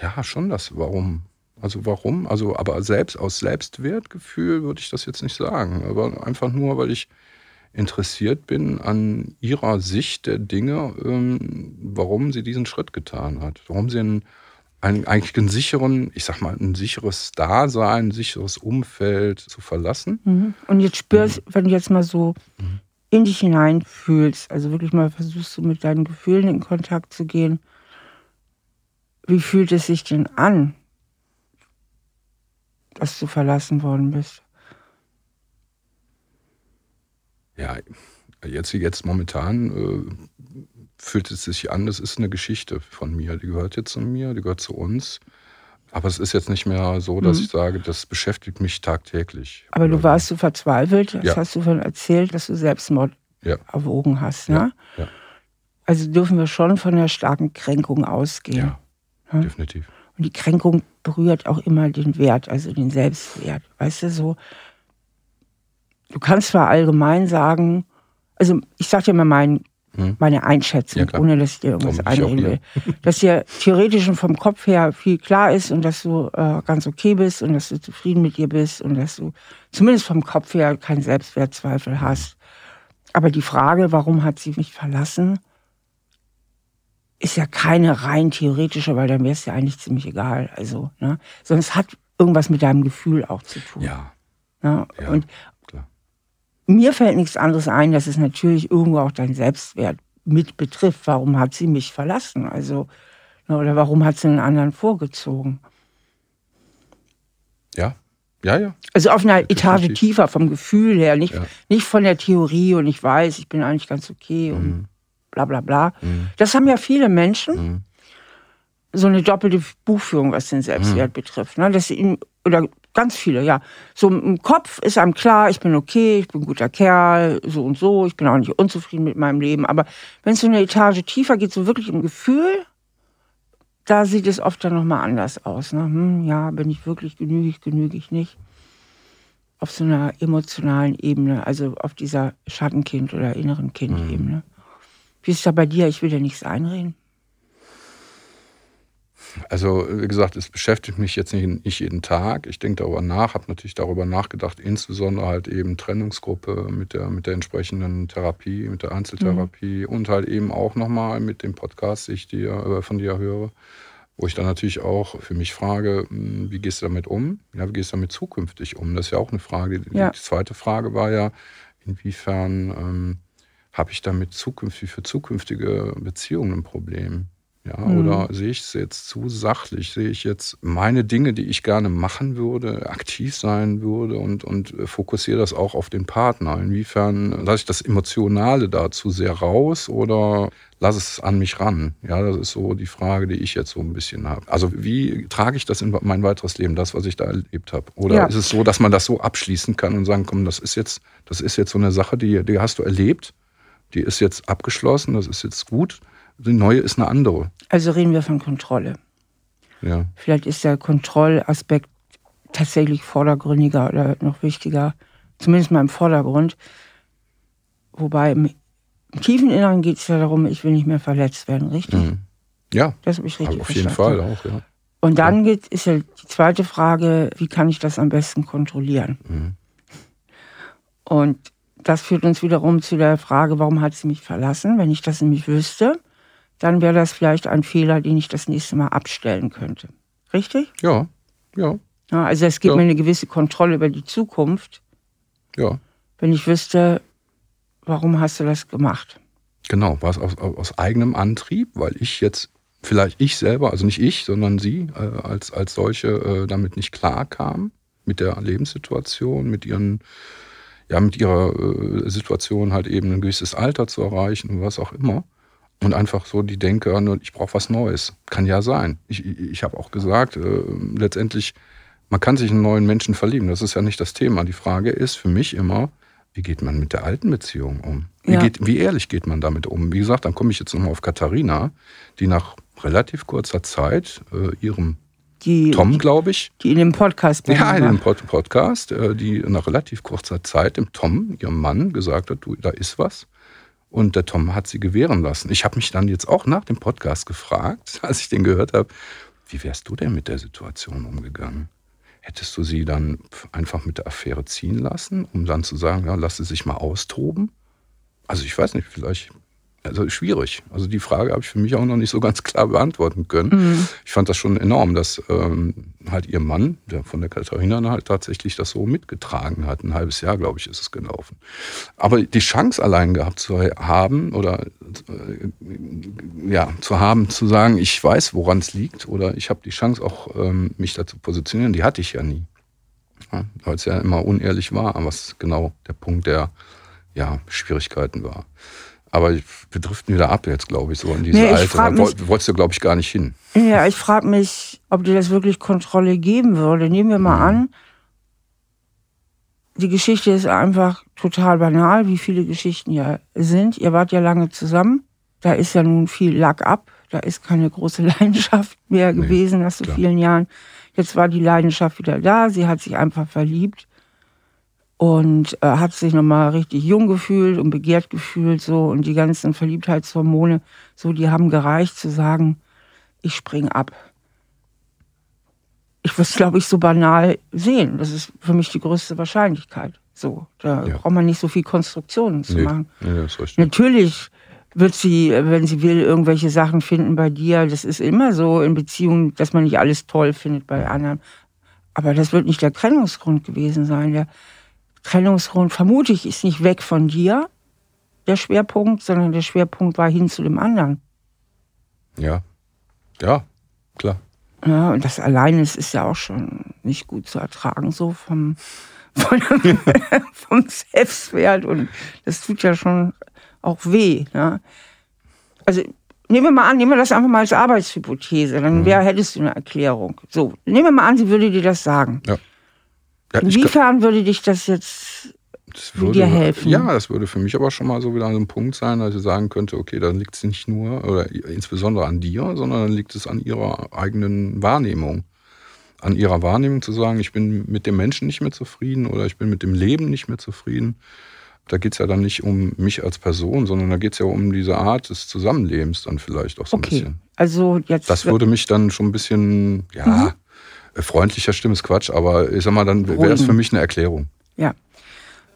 Ja, schon das Warum. Also warum? Also, aber selbst aus Selbstwertgefühl würde ich das jetzt nicht sagen. Aber einfach nur, weil ich interessiert bin an ihrer Sicht der Dinge, ähm, warum sie diesen Schritt getan hat. Warum sie einen, einen, eigentlich einen sicheren, ich sag mal, ein sicheres Dasein, ein sicheres Umfeld zu verlassen. Mhm. Und jetzt spürst, mhm. wenn du jetzt mal so mhm. in dich hineinfühlst, also wirklich mal versuchst du mit deinen Gefühlen in Kontakt zu gehen, wie fühlt es sich denn an, dass du verlassen worden bist? Ja, jetzt, jetzt momentan äh, fühlt es sich an, das ist eine Geschichte von mir. Die gehört jetzt zu mir, die gehört zu uns. Aber es ist jetzt nicht mehr so, dass mhm. ich sage, das beschäftigt mich tagtäglich. Aber du warst so verzweifelt, das ja. hast du von erzählt, dass du Selbstmord ja. erwogen hast. Ne? Ja. Also dürfen wir schon von einer starken Kränkung ausgehen. Ja. Ja? Definitiv. Und die Kränkung berührt auch immer den Wert, also den Selbstwert. Weißt du, so. Du kannst zwar allgemein sagen, also ich sag dir mal mein, hm. meine Einschätzung, ja, ohne dass ich dir irgendwas einreden will, dass dir theoretisch und vom Kopf her viel klar ist und dass du äh, ganz okay bist und dass du zufrieden mit dir bist und dass du zumindest vom Kopf her keinen Selbstwertzweifel hast. Aber die Frage, warum hat sie mich verlassen, ist ja keine rein theoretische, weil dann wäre es ja eigentlich ziemlich egal. Also, ne? Sondern es hat irgendwas mit deinem Gefühl auch zu tun. Ja. Ne? ja und. Mir fällt nichts anderes ein, dass es natürlich irgendwo auch dein Selbstwert mit betrifft. Warum hat sie mich verlassen? Also, ne? oder warum hat sie einen anderen vorgezogen? Ja, ja, ja. Also auf einer Etage tiefer vom Gefühl her, nicht, ja. nicht von der Theorie und ich weiß, ich bin eigentlich ganz okay. Und mhm bla bla bla. Mhm. Das haben ja viele Menschen. Mhm. So eine doppelte Buchführung, was den Selbstwert mhm. betrifft. Ne? Dass sie oder ganz viele, ja. So im Kopf ist einem klar, ich bin okay, ich bin ein guter Kerl, so und so, ich bin auch nicht unzufrieden mit meinem Leben. Aber wenn es so eine Etage tiefer geht, so wirklich im Gefühl, da sieht es oft dann nochmal anders aus. Ne? Hm, ja, bin ich wirklich genügig, genüge ich nicht. Auf so einer emotionalen Ebene, also auf dieser Schattenkind- oder inneren Kind-Ebene. Mhm. Wie ist es da bei dir? Ich will dir nichts einreden. Also, wie gesagt, es beschäftigt mich jetzt nicht, nicht jeden Tag. Ich denke darüber nach, habe natürlich darüber nachgedacht, insbesondere halt eben Trennungsgruppe mit der, mit der entsprechenden Therapie, mit der Einzeltherapie mhm. und halt eben auch nochmal mit dem Podcast, den ich dir, äh, von dir höre, wo ich dann natürlich auch für mich frage, hm, wie gehst du damit um? Ja, wie gehst du damit zukünftig um? Das ist ja auch eine Frage. Ja. Die zweite Frage war ja, inwiefern ähm, habe ich damit zukünftig für zukünftige Beziehungen ein Problem? Ja, mhm. oder sehe ich es jetzt zu sachlich? Sehe ich jetzt meine Dinge, die ich gerne machen würde, aktiv sein würde und, und fokussiere das auch auf den Partner? Inwiefern lasse ich das Emotionale da zu sehr raus oder lasse es an mich ran? Ja, das ist so die Frage, die ich jetzt so ein bisschen habe. Also wie trage ich das in mein weiteres Leben, das, was ich da erlebt habe? Oder ja. ist es so, dass man das so abschließen kann und sagen, komm, das ist jetzt, das ist jetzt so eine Sache, die, die hast du erlebt die ist jetzt abgeschlossen, das ist jetzt gut. Die neue ist eine andere. Also reden wir von Kontrolle. Ja. Vielleicht ist der Kontrollaspekt tatsächlich vordergründiger oder noch wichtiger, zumindest mal im Vordergrund. Wobei im, im tiefen Inneren geht es ja darum, ich will nicht mehr verletzt werden, richtig? Mhm. Ja, Das habe ich richtig auf jeden verstanden. Fall auch, ja. Und dann geht, ist ja die zweite Frage, wie kann ich das am besten kontrollieren? Mhm. Und das führt uns wiederum zu der Frage, warum hat sie mich verlassen? Wenn ich das nämlich wüsste, dann wäre das vielleicht ein Fehler, den ich das nächste Mal abstellen könnte. Richtig? Ja, ja, Ja, also es gibt Ja. mir eine gewisse Kontrolle über die Zukunft, ja. wenn ich wüsste, warum hast du das gemacht? Genau, war es aus, aus eigenem Antrieb, weil ich jetzt, vielleicht ich selber, also nicht ich, sondern sie äh, als, als solche äh, damit nicht klar kam mit der Lebenssituation, mit ihren, ja, mit ihrer äh, Situation halt eben ein gewisses Alter zu erreichen und was auch immer. Und einfach so die Denke, ich brauche was Neues. Kann ja sein. Ich, ich, habe auch gesagt, äh, letztendlich, man kann sich in einen neuen Menschen verlieben. Das ist ja nicht das Thema. Die Frage ist für mich immer, wie geht man mit der alten Beziehung um? Wie, Ja. geht, wie ehrlich geht man damit um? Wie gesagt, dann komme ich jetzt nochmal auf Katharina, die nach relativ kurzer Zeit äh, ihrem Die, Tom, glaube ich, die in dem Podcast ja, in dem Pod Podcast, äh, die nach relativ kurzer Zeit dem Tom, ihrem Mann, gesagt hat, du, da ist was. Und der Tom hat sie gewähren lassen. Ich habe mich dann jetzt auch nach dem Podcast gefragt, als ich den gehört habe, wie wärst du denn mit der Situation umgegangen? Hättest du sie dann einfach mit der Affäre ziehen lassen, um dann zu sagen, ja, lass sie sich mal austoben? Also ich weiß nicht, vielleicht, also schwierig. Also die Frage habe ich für mich auch noch nicht so ganz klar beantworten können. Ich fand das schon enorm, dass ähm, halt ihr Mann, der von der Katharina halt tatsächlich das so mitgetragen hat. Ein halbes Jahr, glaube ich, ist es gelaufen. Aber die Chance allein gehabt zu haben oder äh, ja, zu haben, zu sagen, ich weiß, woran es liegt oder ich habe die Chance auch, ähm, mich dazu positionieren, die hatte ich ja nie. Ja, Weil es ja immer unehrlich war, was genau der Punkt der ja, Schwierigkeiten war. Aber wir driften wieder ab jetzt, glaube ich, so in diese Nee, Alte. Da wolltest du, glaube ich, gar nicht hin. Ja, ich frage mich, ob dir das wirklich Kontrolle geben würde. Nehmen wir mal Mhm. an, die Geschichte ist einfach total banal, wie viele Geschichten ja sind. Ihr wart ja lange zusammen. Da ist ja nun viel Lack ab. Da ist keine große Leidenschaft mehr Nee, gewesen nach so klar. vielen Jahren. Jetzt war die Leidenschaft wieder da. Sie hat sich einfach verliebt und äh, hat sich nochmal richtig jung gefühlt und begehrt gefühlt so und die ganzen Verliebtheitshormone, so die haben gereicht zu sagen, ich spring ab. Ich würde es, glaube ich, so banal sehen. Das ist für mich die größte Wahrscheinlichkeit. So, da Ja. braucht man nicht so viel Konstruktionen zu Nee, machen. nee. Natürlich wird sie, wenn sie will, irgendwelche Sachen finden bei dir. Das ist immer so in Beziehungen, dass man nicht alles toll findet bei anderen. Aber das wird nicht der Trennungsgrund gewesen sein. Der Trennungsgrund, vermute ich, ist nicht weg von dir, der Schwerpunkt, sondern der Schwerpunkt war hin zu dem anderen. Ja. Ja, klar. Ja, und das alleine ist, ist ja auch schon nicht gut zu ertragen, so vom, von, vom Selbstwert. Und das tut ja schon auch weh. Ne? Also nehmen wir mal an, nehmen wir das einfach mal als Arbeitshypothese, dann wär, hättest du eine Erklärung. So, nehmen wir mal an, sie würde dir das sagen. Ja, Inwiefern würde dich das jetzt das würde dir helfen? Ja, das würde für mich aber schon mal so wieder ein Punkt sein, dass ich sagen könnte, okay, dann liegt es nicht nur oder insbesondere an dir, sondern dann liegt es an ihrer eigenen Wahrnehmung. An ihrer Wahrnehmung zu sagen, ich bin mit dem Menschen nicht mehr zufrieden oder ich bin mit dem Leben nicht mehr zufrieden. Da geht es ja dann nicht um mich als Person, sondern da geht es ja um diese Art des Zusammenlebens dann vielleicht auch so ein okay. bisschen. Also jetzt Das würde mich dann schon ein bisschen, ja, Mhm. Freundlicher Stimme ist Quatsch, aber ich sag mal, dann wäre Beruhigen. für mich eine Erklärung. Ja.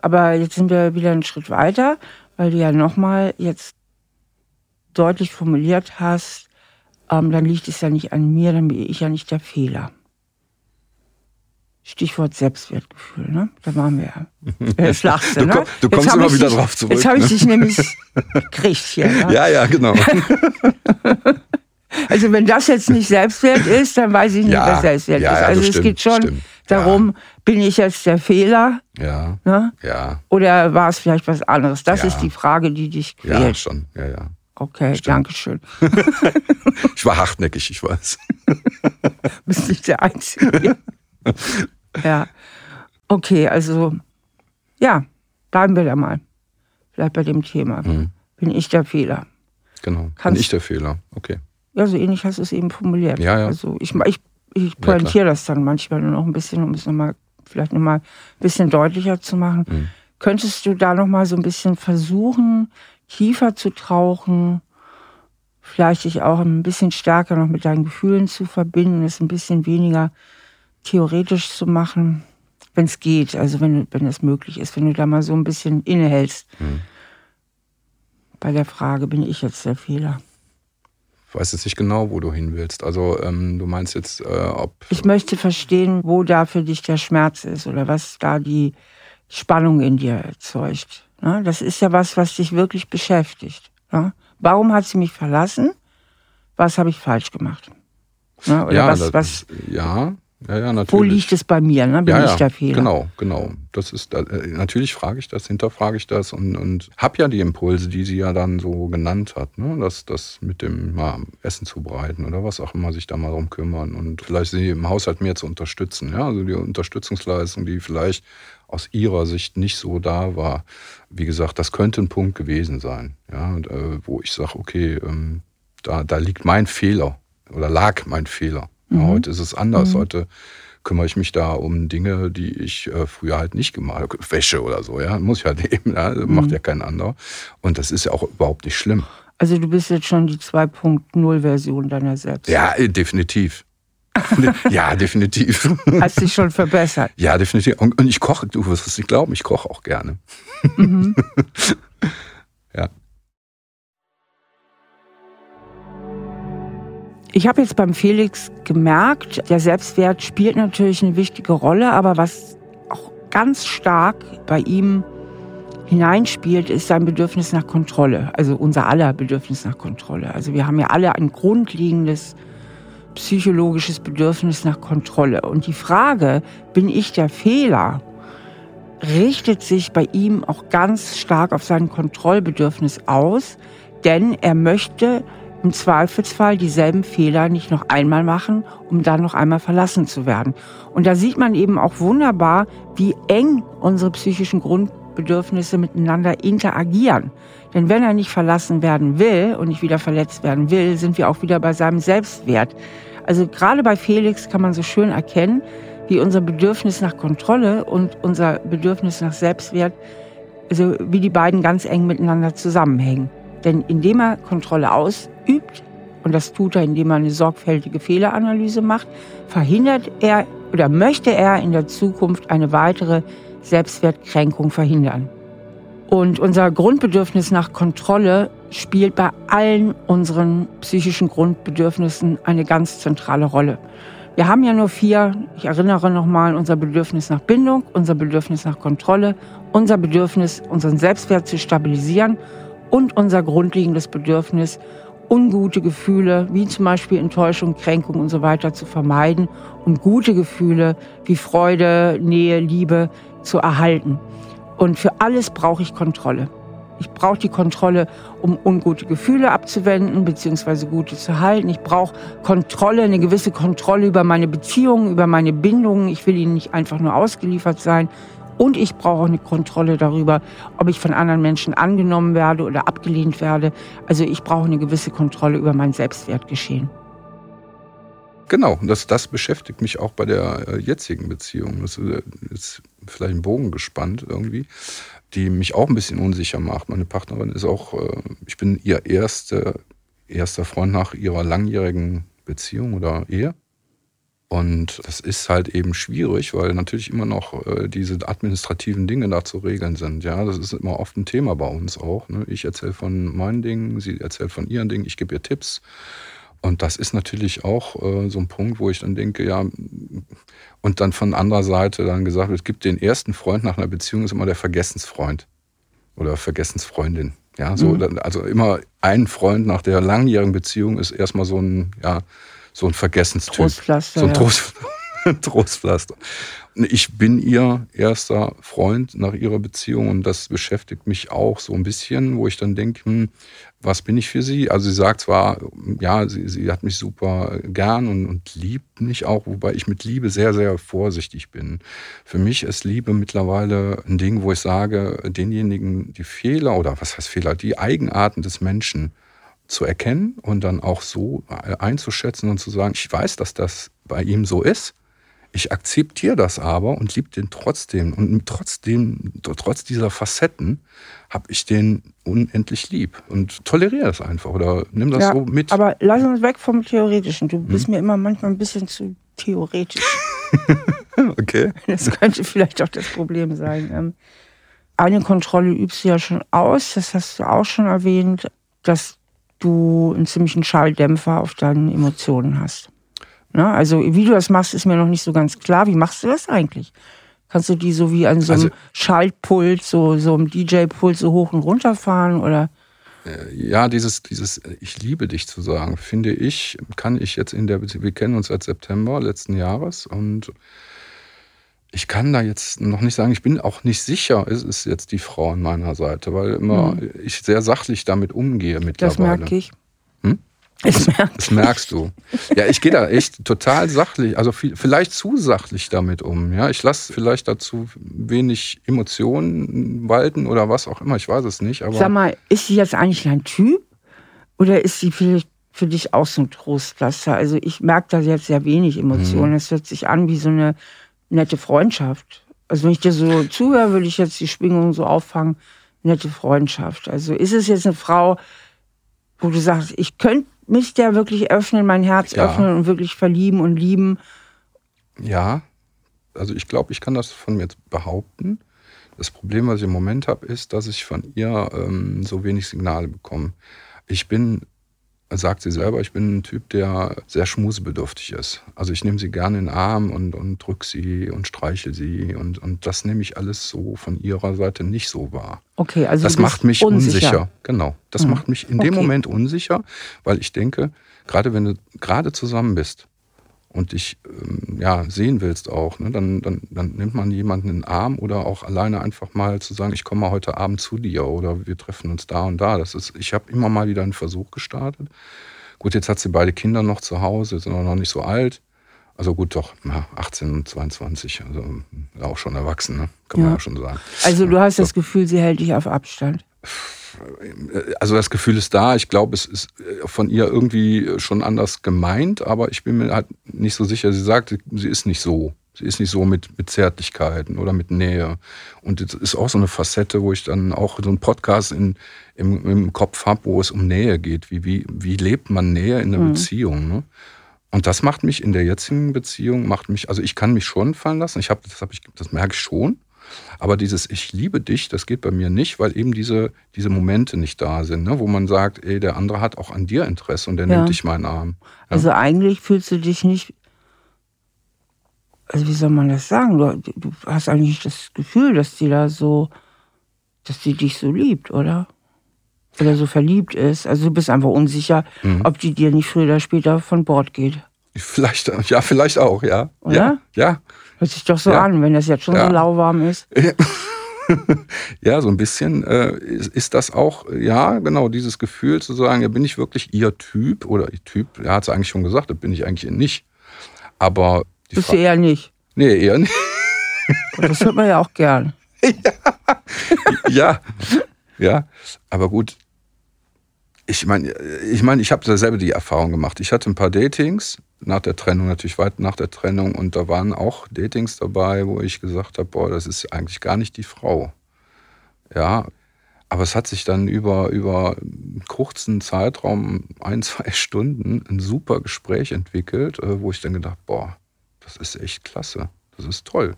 Aber jetzt sind wir wieder einen Schritt weiter, weil du ja nochmal jetzt deutlich formuliert hast, ähm, dann liegt es ja nicht an mir, dann bin ich ja nicht der Fehler. Stichwort Selbstwertgefühl, ne? Da waren wir ja. Jetzt lachst du, ne? du kommst immer wieder dich- drauf zurück, Jetzt habe ich ne? dich nämlich gekriegt hier. Ne? Ja, ja, genau. Also wenn das jetzt nicht Selbstwert ist, dann weiß ich nicht, Ja, was Selbstwert ja, ist. ja, Also es stimmt, geht schon stimmt. darum, bin ich jetzt der Fehler? ja, Ne? ja, Oder war es vielleicht was anderes? Das Ja. ist die Frage, die dich ja, quält. schon, ja, ja. Okay, danke schön. Ich war hartnäckig, ich weiß. Bist nicht der Einzige. ja. Okay, also ja, bleiben wir da mal. Vielleicht bei dem Thema. Mhm. bin ich der Fehler. Genau, Kannst- bin ich der Fehler. Okay. Ja, so ähnlich hast du es eben formuliert. Ja, ja. Also ich, ich, ich pointiere das dann manchmal nur noch ein bisschen, um es nochmal, vielleicht nochmal ein bisschen deutlicher zu machen. Mhm. Könntest du da nochmal so ein bisschen versuchen, tiefer zu tauchen, vielleicht dich auch ein bisschen stärker noch mit deinen Gefühlen zu verbinden, es ein bisschen weniger theoretisch zu machen, wenn es geht, also wenn, wenn es möglich ist, wenn du da mal so ein bisschen innehältst. Mhm. Bei der Frage, bin ich jetzt der Fehler? Ich weiß jetzt nicht genau, wo du hin willst. Also ähm, du meinst jetzt, äh, ob... Ich möchte verstehen, wo da für dich der Schmerz ist oder was da die Spannung in dir erzeugt. Ne? Das ist ja was, was dich wirklich beschäftigt. Ne? Warum hat sie mich verlassen? Was habe ich falsch gemacht? Ne? Oder ja, was, das, was, ja, ja, ja, natürlich. wo liegt es bei mir? Ne? Bin ja, ich ja, der Fehler? Genau, genau. Das ist äh, natürlich frage ich das, hinterfrage ich das und, und habe ja die Impulse, die sie ja dann so genannt hat, ne? das, das mit dem mal Essen zubereiten oder was auch immer sich da mal drum kümmern und vielleicht sie im Haushalt mehr zu unterstützen, ja, also die Unterstützungsleistung, die vielleicht aus ihrer Sicht nicht so da war. Wie gesagt, das könnte ein Punkt gewesen sein, ja, und, äh, wo ich sage, okay, ähm, da, da liegt mein Fehler oder lag mein Fehler. Mhm. heute ist es anders. Mhm. Heute kümmere ich mich da um Dinge, die ich äh, früher halt nicht gemacht habe. Wäsche oder so, ja. Muss ich halt eben, ja. macht Mhm. ja kein anderer. Und das ist ja auch überhaupt nicht schlimm. Also du bist jetzt schon die 2.0-Version deiner selbst. Ja, äh, definitiv. ja, definitiv. Hast dich schon verbessert. ja, definitiv. Und, und ich koche, du wirst es nicht glauben, ich koche auch gerne. Mhm. Ich habe jetzt beim Felix gemerkt, der Selbstwert spielt natürlich eine wichtige Rolle, aber was auch ganz stark bei ihm hineinspielt, ist sein Bedürfnis nach Kontrolle. Also unser aller Bedürfnis nach Kontrolle. Also wir haben ja alle ein grundlegendes psychologisches Bedürfnis nach Kontrolle. Und die Frage, bin ich der Fehler, richtet sich bei ihm auch ganz stark auf sein Kontrollbedürfnis aus, denn er möchte im Zweifelsfall dieselben Fehler nicht noch einmal machen, um dann noch einmal verlassen zu werden. Und da sieht man eben auch wunderbar, wie eng unsere psychischen Grundbedürfnisse miteinander interagieren. Denn wenn er nicht verlassen werden will und nicht wieder verletzt werden will, sind wir auch wieder bei seinem Selbstwert. Also gerade bei Felix kann man so schön erkennen, wie unser Bedürfnis nach Kontrolle und unser Bedürfnis nach Selbstwert, also wie die beiden ganz eng miteinander zusammenhängen. Denn indem er Kontrolle ausübt, und das tut er, indem er eine sorgfältige Fehleranalyse macht, verhindert er oder möchte er in der Zukunft eine weitere Selbstwertkränkung verhindern. Und unser Grundbedürfnis nach Kontrolle spielt bei allen unseren psychischen Grundbedürfnissen eine ganz zentrale Rolle. Wir haben ja nur vier. Ich erinnere nochmal, unser Bedürfnis nach Bindung, unser Bedürfnis nach Kontrolle, unser Bedürfnis, unseren Selbstwert zu stabilisieren und unser grundlegendes Bedürfnis, ungute Gefühle, wie zum Beispiel Enttäuschung, Kränkung und so weiter zu vermeiden und gute Gefühle wie Freude, Nähe, Liebe zu erhalten. Und für alles brauche ich Kontrolle. Ich brauche die Kontrolle, um ungute Gefühle abzuwenden bzw. gute zu halten. Ich brauche Kontrolle, eine gewisse Kontrolle über meine Beziehungen, über meine Bindungen. Ich will ihnen nicht einfach nur ausgeliefert sein. Und ich brauche auch eine Kontrolle darüber, ob ich von anderen Menschen angenommen werde oder abgelehnt werde. Also ich brauche eine gewisse Kontrolle über mein Selbstwertgeschehen. Genau, das, das beschäftigt mich auch bei der äh, jetzigen Beziehung. Das ist, äh, ist vielleicht ein Bogen gespannt irgendwie, die mich auch ein bisschen unsicher macht. Meine Partnerin ist auch, äh, ich bin ihr erster, erster Freund nach ihrer langjährigen Beziehung oder Ehe. Und das ist halt eben schwierig, weil natürlich immer noch äh, diese administrativen Dinge da zu regeln sind. Ja, das ist immer oft ein Thema bei uns auch. Ne? Ich erzähle von meinen Dingen, sie erzählt von ihren Dingen, ich gebe ihr Tipps. Und das ist natürlich auch äh, so ein Punkt, wo ich dann denke, ja, und dann von anderer Seite dann gesagt wird, es gibt den ersten Freund nach einer Beziehung, ist immer der Vergessensfreund oder Vergessensfreundin. Ja, so, Mhm. also immer ein Freund nach der langjährigen Beziehung ist erstmal so ein, ja, so ein Vergessenstyp. Trostpflaster. So ein ja. Trost. Trostpflaster. Ich bin ihr erster Freund nach ihrer Beziehung und das beschäftigt mich auch so ein bisschen, wo ich dann denke, hm, was bin ich für sie? Also sie sagt zwar, ja, sie, sie hat mich super gern und, und liebt mich auch, wobei ich mit Liebe sehr, sehr vorsichtig bin. Für mich ist Liebe mittlerweile ein Ding, wo ich sage, denjenigen die Fehler oder was heißt Fehler, die Eigenarten des Menschen zu erkennen und dann auch so einzuschätzen und zu sagen, ich weiß, dass das bei ihm so ist. Ich akzeptiere das aber und liebe den trotzdem. Und trotzdem, trotz dieser Facetten, habe ich den unendlich lieb und toleriere das einfach oder nimm das ja, so mit. Aber lass uns weg vom Theoretischen. Du bist hm? mir immer manchmal ein bisschen zu theoretisch. okay. Das könnte vielleicht auch das Problem sein. Ähm, eine Kontrolle übst du ja schon aus, das hast du auch schon erwähnt, dass du einen ziemlichen Schalldämpfer auf deinen Emotionen hast. Ne? Also wie du das machst, ist mir noch nicht so ganz klar. Wie machst du das eigentlich? Kannst du die so wie an so einem also, Schaltpult, so, so einem DJ-Pult so hoch und runter fahren oder? Äh, ja, dieses, dieses Ich liebe dich zu sagen, finde ich, kann ich jetzt in der Beziehung, wir kennen uns seit September letzten Jahres und ich kann da jetzt noch nicht sagen, ich bin auch nicht sicher, ist es jetzt die Frau an meiner Seite, weil immer mhm. ich sehr sachlich damit umgehe mittlerweile. Das merke ich. Hm? Das, das, merkst du. Ja, ich gehe da echt total sachlich, also viel, vielleicht zu sachlich damit um. Ja, ich lasse vielleicht dazu wenig Emotionen walten oder was auch immer. Ich weiß es nicht. Sag mal, ist sie jetzt eigentlich ein Typ oder ist sie vielleicht für dich auch so ein Trostpflaster? Also ich merke da jetzt sehr wenig Emotionen. Mhm. Es hört sich an wie so eine nette Freundschaft. Also wenn ich dir so zuhöre, würde ich jetzt die Schwingung so auffangen, nette Freundschaft. Also ist es jetzt eine Frau, wo du sagst, ich könnte mich der wirklich öffnen, mein Herz ja. öffnen und wirklich verlieben und lieben? Ja, also ich glaube, ich kann das von mir behaupten. Das Problem, was ich im Moment habe, ist, dass ich von ihr ähm, so wenig Signale bekomme. Ich bin sagt sie selber, ich bin ein Typ, der sehr schmusebedürftig ist. Also ich nehme sie gerne in den Arm und, und drücke sie und streiche sie und, und das nehme ich alles so von ihrer Seite nicht so wahr. Okay, also das macht mich unsicher. unsicher. Genau, das mhm. macht mich in okay. dem Moment unsicher, weil ich denke, gerade wenn du gerade zusammen bist, und dich ähm, ja, sehen willst auch, ne, dann, dann, dann nimmt man jemanden in den Arm oder auch alleine einfach mal zu sagen, ich komme mal heute Abend zu dir oder wir treffen uns da und da. Das ist, ich habe immer mal wieder einen Versuch gestartet. Gut, jetzt hat sie beide Kinder noch zu Hause, sind auch noch nicht so alt. Also gut, doch, na, 18 und 22, also auch schon erwachsen, ne? kann ja. man ja schon sagen. Also du hast so. das Gefühl, sie hält dich auf Abstand also das Gefühl ist da. Ich glaube, es ist äh, von ihr irgendwie schon anders gemeint, aber ich bin mir halt nicht so sicher. Sie sagt, sie ist nicht so. Sie ist nicht so mit, mit Zärtlichkeiten oder mit Nähe. Und das ist auch so eine Facette, wo ich dann auch so einen Podcast in, im, im Kopf habe, wo es um Nähe geht. Wie, wie, wie lebt man Nähe in einer mhm. Beziehung? Ne? Und das macht mich in der jetzigen Beziehung, macht mich, also ich kann mich schon fallen lassen. Ich habe, das ich, das merke ich schon. Aber dieses Ich liebe dich, das geht bei mir nicht, weil eben diese, diese Momente nicht da sind, ne? wo man sagt, ey, der andere hat auch an dir Interesse und der ja. nimmt dich mal in den Arm. Ja? Also eigentlich fühlst du dich nicht, also wie soll man das sagen? Du, du hast eigentlich das Gefühl, dass die da so, dass die dich so liebt, oder? Oder so verliebt ist. Also du bist einfach unsicher, mhm. ob die dir nicht früher oder später von Bord geht. Vielleicht, ja, vielleicht auch, ja. Oder? Ja, ja. Hört sich doch so ja. an, wenn das jetzt schon ja. so lauwarm ist. ja, so ein bisschen äh, ist, ist, das auch, ja, genau, dieses Gefühl zu sagen, ja, bin ich wirklich ihr Typ oder ihr Typ, er hat es eigentlich schon gesagt, das bin ich eigentlich nicht. Aber. Bist du eher nicht? Nee, eher nicht. das hört man ja auch gern. ja, ja, ja, aber gut, ich meine, ich, mein, ich habe selber die Erfahrung gemacht. Ich hatte ein paar Datings nach der Trennung, natürlich weit nach der Trennung, und da waren auch Datings dabei, wo ich gesagt habe, boah, das ist eigentlich gar nicht die Frau. Ja, aber es hat sich dann über, über einen kurzen Zeitraum, ein, zwei Stunden, ein super Gespräch entwickelt, äh, wo ich dann gedacht, boah, das ist echt klasse, das ist toll.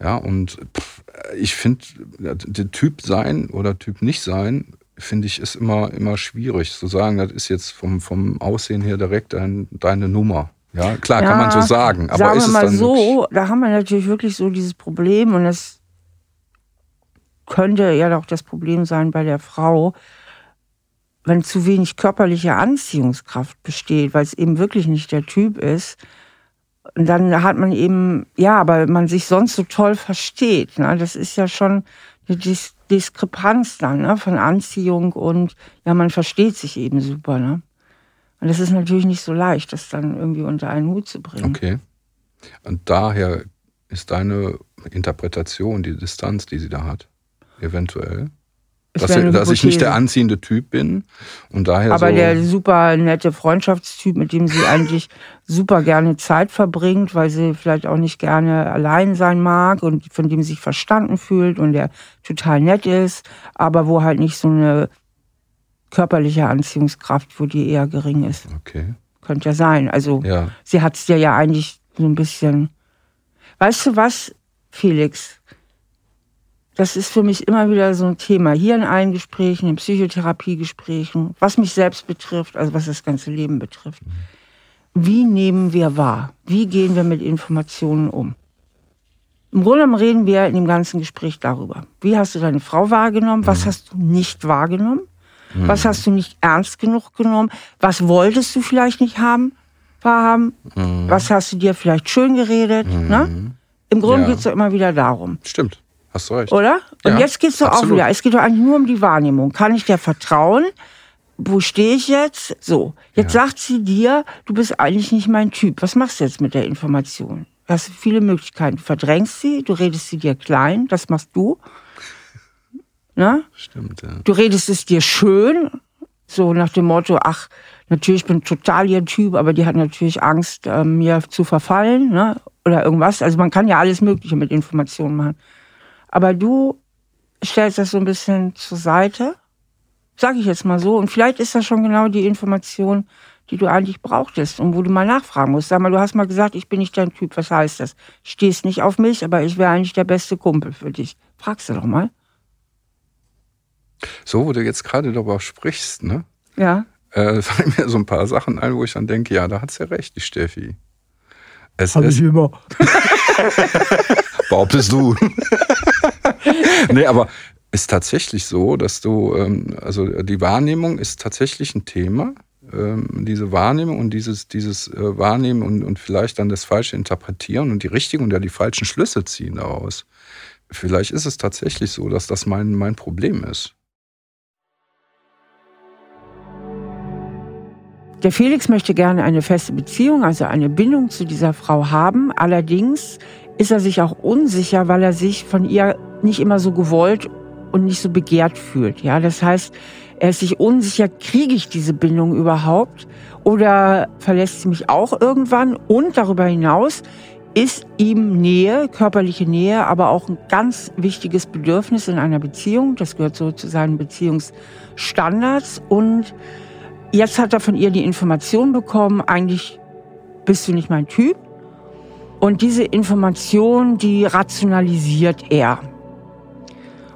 Ja, und ich finde, der Typ sein oder Typ nicht sein finde ich, ist immer, immer schwierig zu sagen, das ist jetzt vom, vom Aussehen her direkt dein, deine Nummer. Ja, klar, ja, kann man so sagen. Aber sagen ist wir mal so, da haben wir natürlich wirklich so dieses Problem und das könnte ja doch das Problem sein bei der Frau, wenn zu wenig körperliche Anziehungskraft besteht, weil es eben wirklich nicht der Typ ist, Und dann hat man eben, ja, aber man sich sonst so toll versteht. Ne? Das ist ja schon eine Dis Diskrepanz dann ne? von Anziehung und ja, man versteht sich eben super. Ne? Und das ist natürlich nicht so leicht, das dann irgendwie unter einen Hut zu bringen. Okay. Und daher ist deine Interpretation, die Distanz, die sie da hat, eventuell? Dass, dass ich nicht der anziehende Typ bin und daher Aber so der super nette Freundschaftstyp, mit dem sie eigentlich super gerne Zeit verbringt, weil sie vielleicht auch nicht gerne allein sein mag und von dem sie sich verstanden fühlt und der total nett ist, aber wo halt nicht so eine körperliche Anziehungskraft, wo die eher gering ist. Okay. Könnte ja sein. Also Ja. sie hat es dir ja eigentlich so ein bisschen. Weißt du was, Felix? Das ist für mich immer wieder so ein Thema. Hier in allen Gesprächen, in Psychotherapiegesprächen, was mich selbst betrifft, also was das ganze Leben betrifft. Wie nehmen wir wahr? Wie gehen wir mit Informationen um? Im Grunde genommen reden wir in dem ganzen Gespräch darüber. Wie hast du deine Frau wahrgenommen? Was hast du nicht wahrgenommen? Was hast du nicht ernst genug genommen? Was wolltest du vielleicht nicht haben, wahrhaben? Was hast du dir vielleicht schön geredet? Ne? Im Grunde Ja. geht es doch immer wieder darum, Stimmt, hast recht. oder? Und Ja, jetzt geht es doch auch absolut. wieder. Es geht doch eigentlich nur um die Wahrnehmung. Kann ich dir vertrauen? Wo stehe ich jetzt? So, jetzt sagt sie dir, du bist eigentlich nicht mein Typ. Was machst du jetzt mit der Information? Du hast viele Möglichkeiten. Du verdrängst sie, du redest sie dir klein, das machst du. Ne? Stimmt, ja. Du redest es dir schön, so nach dem Motto, ach, natürlich bin ich total ihr Typ, aber die hat natürlich Angst, äh, mir zu verfallen, ne? Oder irgendwas. Also man kann ja alles Mögliche mit Informationen machen. Aber du stellst das so ein bisschen zur Seite, sag ich jetzt mal so. Und vielleicht ist das schon genau die Information, die du eigentlich brauchtest und wo du mal nachfragen musst. Sag mal, du hast mal gesagt, ich bin nicht dein Typ. Was heißt das? Stehst nicht auf mich, aber ich wäre eigentlich der beste Kumpel für dich. Fragst du doch mal. So, wo du jetzt gerade darüber sprichst, ne? Ja. Äh, fallen mir so ein paar Sachen ein, wo ich dann denke, ja, da hat sie ja recht, die Steffi. Es Hab ist, ich immer. behauptest du. nee, aber ist tatsächlich so, dass du, ähm, also die Wahrnehmung ist tatsächlich ein Thema. Ähm, diese Wahrnehmung und dieses, dieses äh, Wahrnehmen und, und vielleicht dann das Falsche interpretieren und die richtigen und ja die falschen Schlüsse ziehen daraus. Vielleicht ist es tatsächlich so, dass das mein, mein Problem ist. Der Felix möchte gerne eine feste Beziehung, also eine Bindung zu dieser Frau haben. Allerdings ist er sich auch unsicher, weil er sich von ihr nicht immer so gewollt und nicht so begehrt fühlt. Ja, das heißt, er ist sich unsicher, kriege ich diese Bindung überhaupt oder verlässt sie mich auch irgendwann? Und darüber hinaus ist ihm Nähe, körperliche Nähe, aber auch ein ganz wichtiges Bedürfnis in einer Beziehung. Das gehört so zu seinen Beziehungsstandards und Jetzt hat er von ihr die Information bekommen, eigentlich bist du nicht mein Typ. Und diese Information, die rationalisiert er.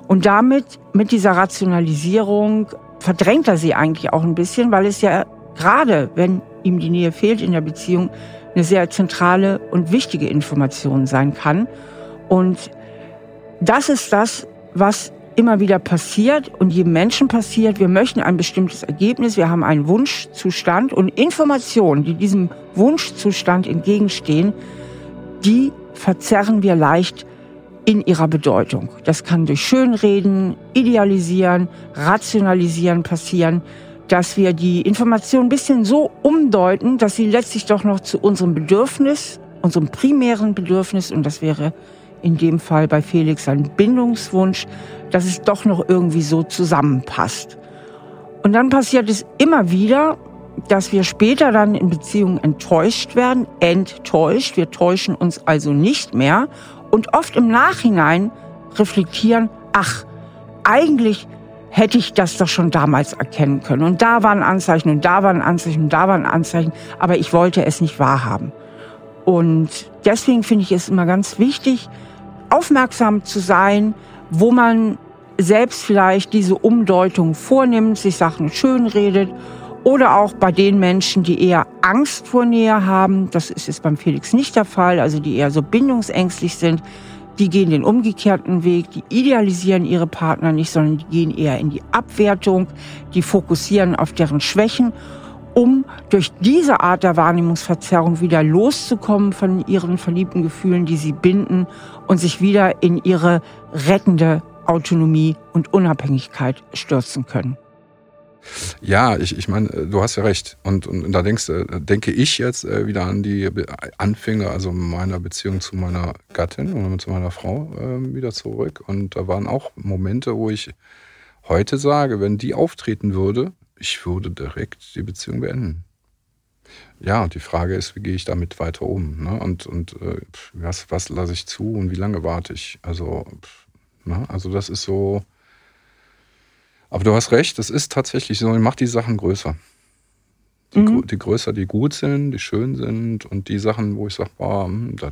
Und damit, mit dieser Rationalisierung, verdrängt er sie eigentlich auch ein bisschen, weil es ja gerade, wenn ihm die Nähe fehlt in der Beziehung, eine sehr zentrale und wichtige Information sein kann. Und das ist das, was immer wieder passiert und jedem Menschen passiert. Wir möchten ein bestimmtes Ergebnis, wir haben einen Wunschzustand und Informationen, die diesem Wunschzustand entgegenstehen, die verzerren wir leicht in ihrer Bedeutung. Das kann durch Schönreden, Idealisieren, Rationalisieren passieren, dass wir die Information ein bisschen so umdeuten, dass sie letztlich doch noch zu unserem Bedürfnis, unserem primären Bedürfnis, und das wäre in dem Fall bei Felix ein Bindungswunsch, dass es doch noch irgendwie so zusammenpasst. Und dann passiert es immer wieder, dass wir später dann in Beziehungen enttäuscht werden, enttäuscht. Wir täuschen uns also nicht mehr und oft im Nachhinein reflektieren, ach, eigentlich hätte ich das doch schon damals erkennen können. Und da waren Anzeichen und da waren Anzeichen und da waren Anzeichen, aber ich wollte es nicht wahrhaben. Und deswegen finde ich es immer ganz wichtig, aufmerksam zu sein, wo man selbst vielleicht diese Umdeutung vornimmt, sich Sachen schönredet oder auch bei den Menschen, die eher Angst vor Nähe haben. Das ist jetzt beim Felix nicht der Fall, also die eher so bindungsängstlich sind. Die gehen den umgekehrten Weg, die idealisieren ihre Partner nicht, sondern die gehen eher in die Abwertung, die fokussieren auf deren Schwächen um durch diese Art der Wahrnehmungsverzerrung wieder loszukommen von ihren verliebten Gefühlen, die sie binden und sich wieder in ihre rettende Autonomie und Unabhängigkeit stürzen können. Ja, ich, ich meine, du hast ja recht. Und, und da denkst, denke ich jetzt äh, wieder an die Anfänge, also meiner Beziehung zu meiner Gattin und zu meiner Frau äh, wieder zurück. Und da waren auch Momente, wo ich heute sage, wenn die auftreten würde, ich würde direkt die Beziehung beenden. Ja, und die Frage ist, wie gehe ich damit weiter um? Ne? Und, und äh, was, was lasse ich zu und wie lange warte ich? Also, ne? also das ist so. Aber du hast recht, das ist tatsächlich so, ich mache die Sachen größer. Die, mhm. die, größer die gut sind, die schön sind und die Sachen, wo ich sage, hm, da,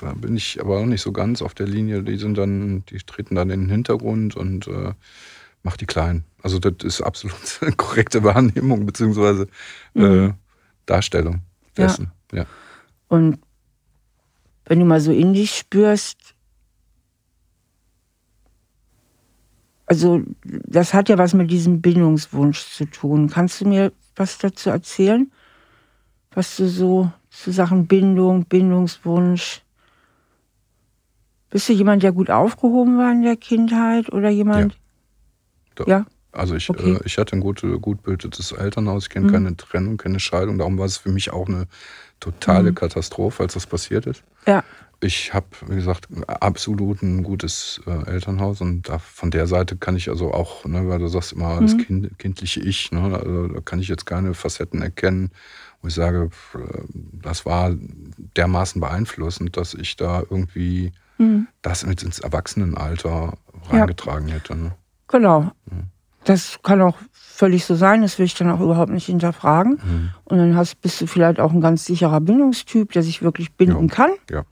da, bin ich aber noch nicht so ganz auf der Linie, die sind dann, die treten dann in den Hintergrund und äh, mach die klein. Also das ist absolut korrekte Wahrnehmung bzw. Äh, mhm. Darstellung dessen. Ja. ja. Und wenn du mal so in dich spürst, also das hat ja was mit diesem Bindungswunsch zu tun. Kannst du mir was dazu erzählen? Was du so zu Sachen Bindung, Bindungswunsch. Bist du jemand, der gut aufgehoben war in der Kindheit oder jemand? Ja. Ja. Also ich, okay. äh, ich hatte ein gut, gut bildetes Elternhaus, ich kenne mhm. keine Trennung, keine Scheidung. Darum war es für mich auch eine totale mhm. Katastrophe, als das passiert ist. Ja. Ich habe, wie gesagt, absolut ein gutes äh, Elternhaus und da, von der Seite kann ich also auch, ne, weil du sagst immer das mhm. kind, kindliche Ich, ne, also, da kann ich jetzt keine Facetten erkennen, wo ich sage, das war dermaßen beeinflussend, dass ich da irgendwie mhm. das mit ins Erwachsenenalter reingetragen ja. hätte. Ne? Genau. Mhm. Das kann auch völlig so sein, das will ich dann auch überhaupt nicht hinterfragen. Mhm. Und dann hast, bist du vielleicht auch ein ganz sicherer Bindungstyp, der sich wirklich binden ja. kann. Ja.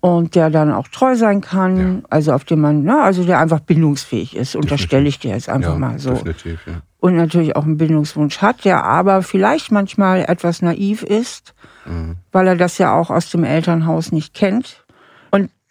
Und der dann auch treu sein kann, ja. also auf dem man, na, also der einfach bindungsfähig ist, unterstelle ich dir jetzt einfach ja, mal so. Definitiv, ja. Und natürlich auch einen Bindungswunsch hat, der aber vielleicht manchmal etwas naiv ist, mhm. weil er das ja auch aus dem Elternhaus nicht kennt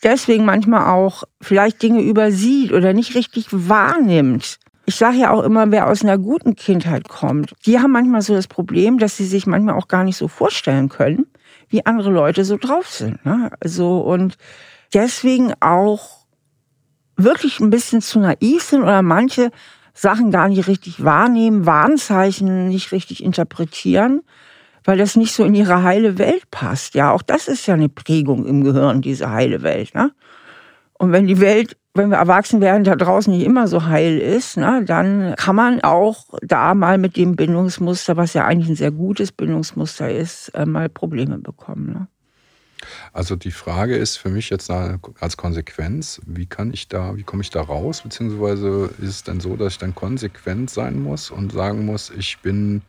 deswegen manchmal auch vielleicht Dinge übersieht oder nicht richtig wahrnimmt. Ich sage ja auch immer, wer aus einer guten Kindheit kommt, die haben manchmal so das Problem, dass sie sich manchmal auch gar nicht so vorstellen können, wie andere Leute so drauf sind. Ne? Also und deswegen auch wirklich ein bisschen zu naiv sind oder manche Sachen gar nicht richtig wahrnehmen, Warnzeichen nicht richtig interpretieren weil das nicht so in ihre heile Welt passt. Ja, auch das ist ja eine Prägung im Gehirn, diese heile Welt. Ne? Und wenn die Welt, wenn wir erwachsen werden, da draußen nicht immer so heil ist, ne, dann kann man auch da mal mit dem Bindungsmuster, was ja eigentlich ein sehr gutes Bindungsmuster ist, äh, mal Probleme bekommen. Ne? Also die Frage ist für mich jetzt als Konsequenz, wie kann ich da, wie komme ich da raus? Beziehungsweise ist es denn so, dass ich dann konsequent sein muss und sagen muss, ich bin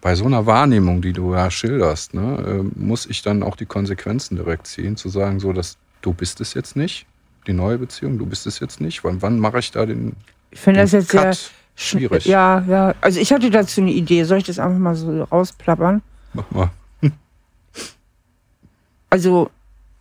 bei so einer Wahrnehmung, die du ja schilderst, ne, ähm, muss ich dann auch die Konsequenzen direkt ziehen, zu sagen, so, dass du bist es jetzt nicht, die neue Beziehung, du bist es jetzt nicht. Wann, wann mache ich da den, ich finde das jetzt Cut? sehr schwierig. Ja, ja. Also ich hatte dazu eine Idee. Soll ich das einfach mal so rausplappern? Mach mal. Also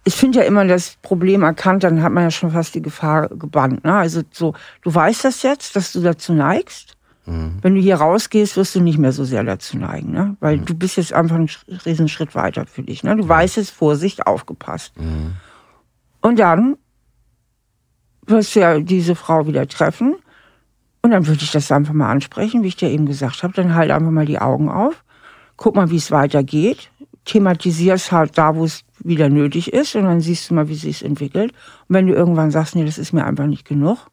ich finde ja immer das Problem erkannt, dann hat man ja schon fast die Gefahr gebannt. Ne? Also so, du weißt das jetzt, dass du dazu neigst. Mhm. Wenn du hier rausgehst, wirst du nicht mehr so sehr dazu neigen, ne? weil mhm. du bist jetzt einfach einen Riesenschritt weiter für dich. Ne? Du mhm. weißt es, Vorsicht, aufgepasst. Mhm. Und dann wirst du ja diese Frau wieder treffen und dann würde ich das einfach mal ansprechen, wie ich dir eben gesagt habe. Dann halt einfach mal die Augen auf, guck mal, wie es weitergeht, thematisierst es halt da, wo es wieder nötig ist und dann siehst du mal, wie es sich entwickelt. Und wenn du irgendwann sagst, nee, das ist mir einfach nicht genug,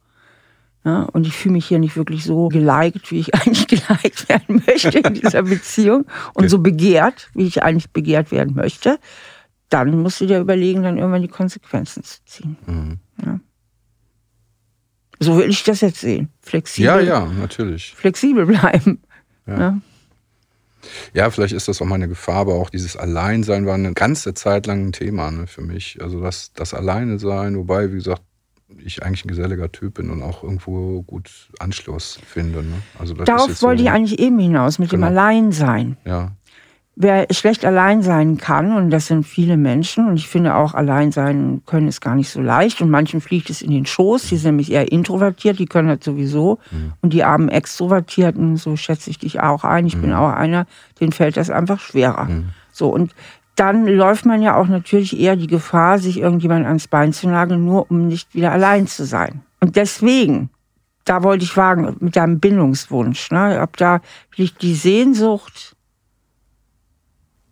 ja, und ich fühle mich hier nicht wirklich so geliked, wie ich eigentlich geliked werden möchte in dieser Beziehung und okay. so begehrt, wie ich eigentlich begehrt werden möchte. Dann musst du dir überlegen, dann irgendwann die Konsequenzen zu ziehen. Mhm. Ja. So will ich das jetzt sehen. Flexibel. Ja, ja, natürlich. Flexibel bleiben. Ja. ja. Ja, vielleicht ist das auch meine Gefahr, aber auch dieses Alleinsein war eine ganze Zeit lang ein Thema ne, für mich. Also das, das Alleine sein, wobei, wie gesagt, ich eigentlich ein geselliger Typ bin und auch irgendwo gut Anschluss finde. Ne? Also Darauf wollte so, ich eigentlich eben hinaus, mit genau. dem Alleinsein. Ja. Wer schlecht allein sein kann, und das sind viele Menschen, und ich finde auch allein sein können ist gar nicht so leicht, und manchen fliegt es in den Schoß, die sind nämlich eher introvertiert, die können das sowieso, mhm. und die armen Extrovertierten, so schätze ich dich auch ein, ich mhm. bin auch einer, denen fällt das einfach schwerer. Mhm. So, und dann läuft man ja auch natürlich eher die Gefahr, sich irgendjemand ans Bein zu nageln, nur um nicht wieder allein zu sein. Und deswegen, da wollte ich fragen, mit deinem Bindungswunsch, ne, ob da vielleicht die Sehnsucht,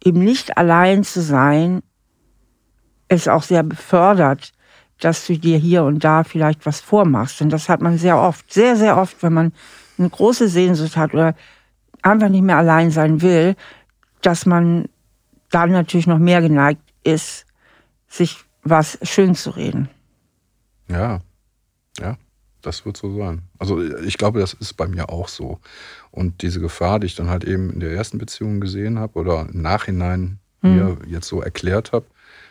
eben nicht allein zu sein, es auch sehr befördert, dass du dir hier und da vielleicht was vormachst. Und das hat man sehr oft, sehr, sehr oft, wenn man eine große Sehnsucht hat oder einfach nicht mehr allein sein will, dass man dann natürlich noch mehr geneigt ist, sich was schön zu reden. Ja, ja, das wird so sein. Also ich glaube, das ist bei mir auch so. Und diese Gefahr, die ich dann halt eben in der ersten Beziehung gesehen habe oder im Nachhinein hm. mir jetzt so erklärt habe,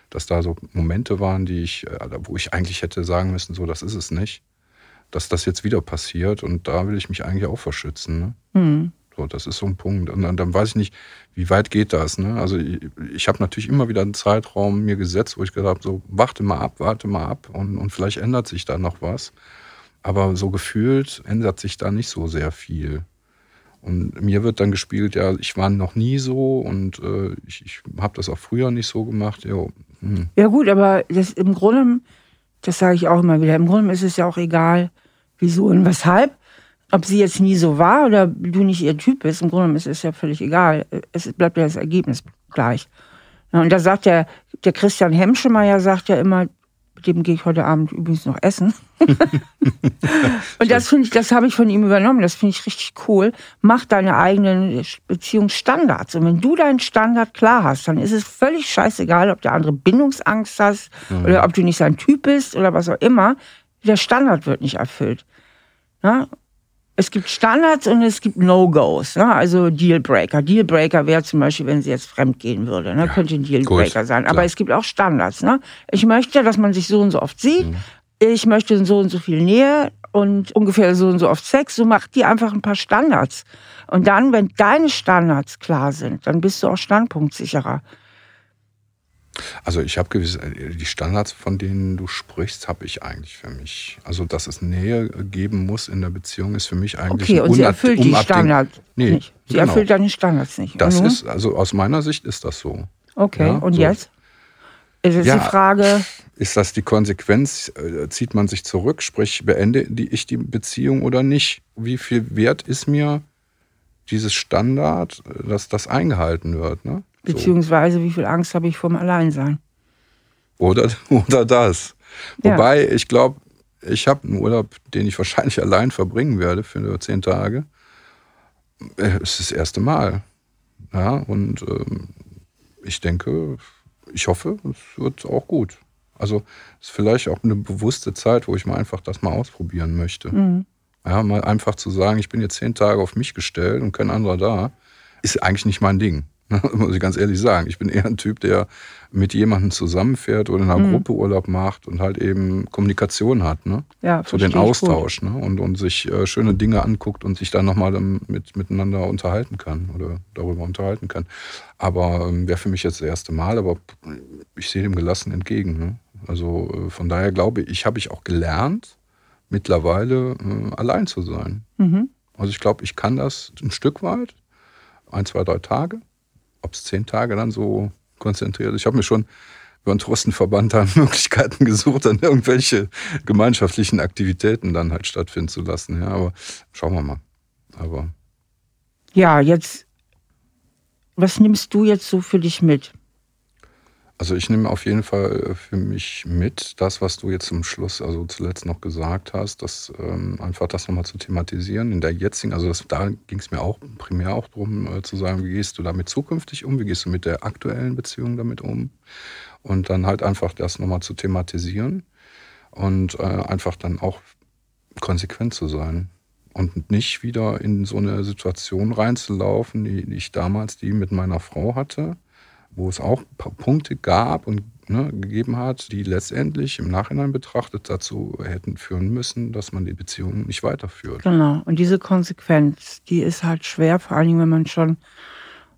dass da so Momente waren, die ich, äh, wo ich eigentlich hätte sagen müssen, so, das ist es nicht. Dass das jetzt wieder passiert und da will ich mich eigentlich auch verschützen. Ne? Hm. So, das ist so ein Punkt. Und dann, dann weiß ich nicht, wie weit geht das. Ne? Also ich, ich habe natürlich immer wieder einen Zeitraum mir gesetzt, wo ich gesagt habe, so warte mal ab, warte mal ab und, und vielleicht ändert sich da noch was. Aber so gefühlt ändert sich da nicht so sehr viel. Und mir wird dann gespielt, ja, ich war noch nie so und äh, ich, ich habe das auch früher nicht so gemacht. Ja, hm. ja gut, aber das im Grunde, das sage ich auch immer wieder, im Grunde ist es ja auch egal, wieso und weshalb ob sie jetzt nie so war oder du nicht ihr Typ bist, im Grunde ist es ja völlig egal. Es bleibt ja das Ergebnis gleich. Und da sagt der, der Christian Hemschemeyer sagt ja immer, mit dem gehe ich heute Abend übrigens noch essen. und das finde ich, das habe ich von ihm übernommen. Das finde ich richtig cool. Mach deine eigenen Beziehungsstandards. Und wenn du deinen Standard klar hast, dann ist es völlig scheißegal, ob der andere Bindungsangst hast mhm. oder ob du nicht sein Typ bist oder was auch immer. Der Standard wird nicht erfüllt. Ja? Es gibt Standards und es gibt No-Gos, ne? also Dealbreaker. Dealbreaker wäre zum Beispiel, wenn sie jetzt fremd gehen würde, ne? Ja, könnte ein Dealbreaker gut, sein. Aber klar. es gibt auch Standards. Ne? Ich möchte, dass man sich so und so oft sieht. Mhm. Ich möchte so und so viel Nähe und ungefähr so und so oft Sex. So mach dir einfach ein paar Standards. Und dann, wenn deine Standards klar sind, dann bist du auch standpunktsicherer. Also ich habe gewisse, äh, die Standards, von denen du sprichst, habe ich eigentlich für mich. Also dass es Nähe geben muss in der Beziehung, ist für mich eigentlich Okay, und sie erfüllt die Standards nee, nicht. Sie genau. erfüllt deine Standards nicht. Das mhm. ist, also aus meiner Sicht ist das so. Okay, ja, und so. jetzt? Ist jetzt ja, die Frage... Ist das die Konsequenz? Äh, zieht man sich zurück? Sprich, beende ich die Beziehung oder nicht? Wie viel wert ist mir dieses Standard, äh, dass das eingehalten wird? Ne? Beziehungsweise, wie viel Angst habe ich vom Alleinsein? Oder, oder das. Ja. Wobei, ich glaube, ich habe einen Urlaub, den ich wahrscheinlich allein verbringen werde für nur zehn Tage. Äh, es ist das erste Mal. Ja, und ähm, ich denke, ich hoffe, es wird auch gut. Also es ist vielleicht auch eine bewusste Zeit, wo ich mal einfach das mal ausprobieren möchte. Mhm. Ja, mal einfach zu sagen, ich bin jetzt zehn Tage auf mich gestellt und kein anderer da, ist eigentlich nicht mein Ding. muss ich ganz ehrlich sagen. Ich bin eher ein Typ, der mit jemandem zusammenfährt oder in einer mhm. Gruppe Urlaub macht und halt eben Kommunikation hat, ne? Ja, so den Austausch, ne? Und, und sich äh, schöne Dinge anguckt und sich dann nochmal mit, miteinander unterhalten kann oder darüber unterhalten kann. Aber ähm, wäre für mich jetzt das erste Mal, aber ich sehe dem gelassen entgegen. Ne? Also äh, von daher glaube ich, habe ich auch gelernt, mittlerweile äh, allein zu sein. Mhm. Also ich glaube, ich kann das ein Stück weit, ein, zwei, drei Tage ob es zehn Tage dann so konzentriert. Ich habe mir schon über einen Trustenverband da Möglichkeiten gesucht, dann irgendwelche gemeinschaftlichen Aktivitäten dann halt stattfinden zu lassen. Ja, aber schauen wir mal. Aber ja, jetzt, was nimmst du jetzt so für dich mit? Also ich nehme auf jeden Fall äh, für mich mit, das, was du jetzt zum Schluss, also zuletzt noch gesagt hast, dass ähm, einfach das nochmal zu thematisieren in der jetzigen, also das, da ging es mir auch primär auch darum äh, zu sagen, wie gehst du damit zukünftig um, wie gehst du mit der aktuellen Beziehung damit um? Und dann halt einfach das nochmal zu thematisieren und äh, einfach dann auch konsequent zu sein und nicht wieder in so eine Situation reinzulaufen, die ich damals die mit meiner Frau hatte wo es auch Punkte gab und ne, gegeben hat, die letztendlich im Nachhinein betrachtet dazu hätten führen müssen, dass man die Beziehung nicht weiterführt. Genau. Und diese Konsequenz, die ist halt schwer, vor allen Dingen, wenn man schon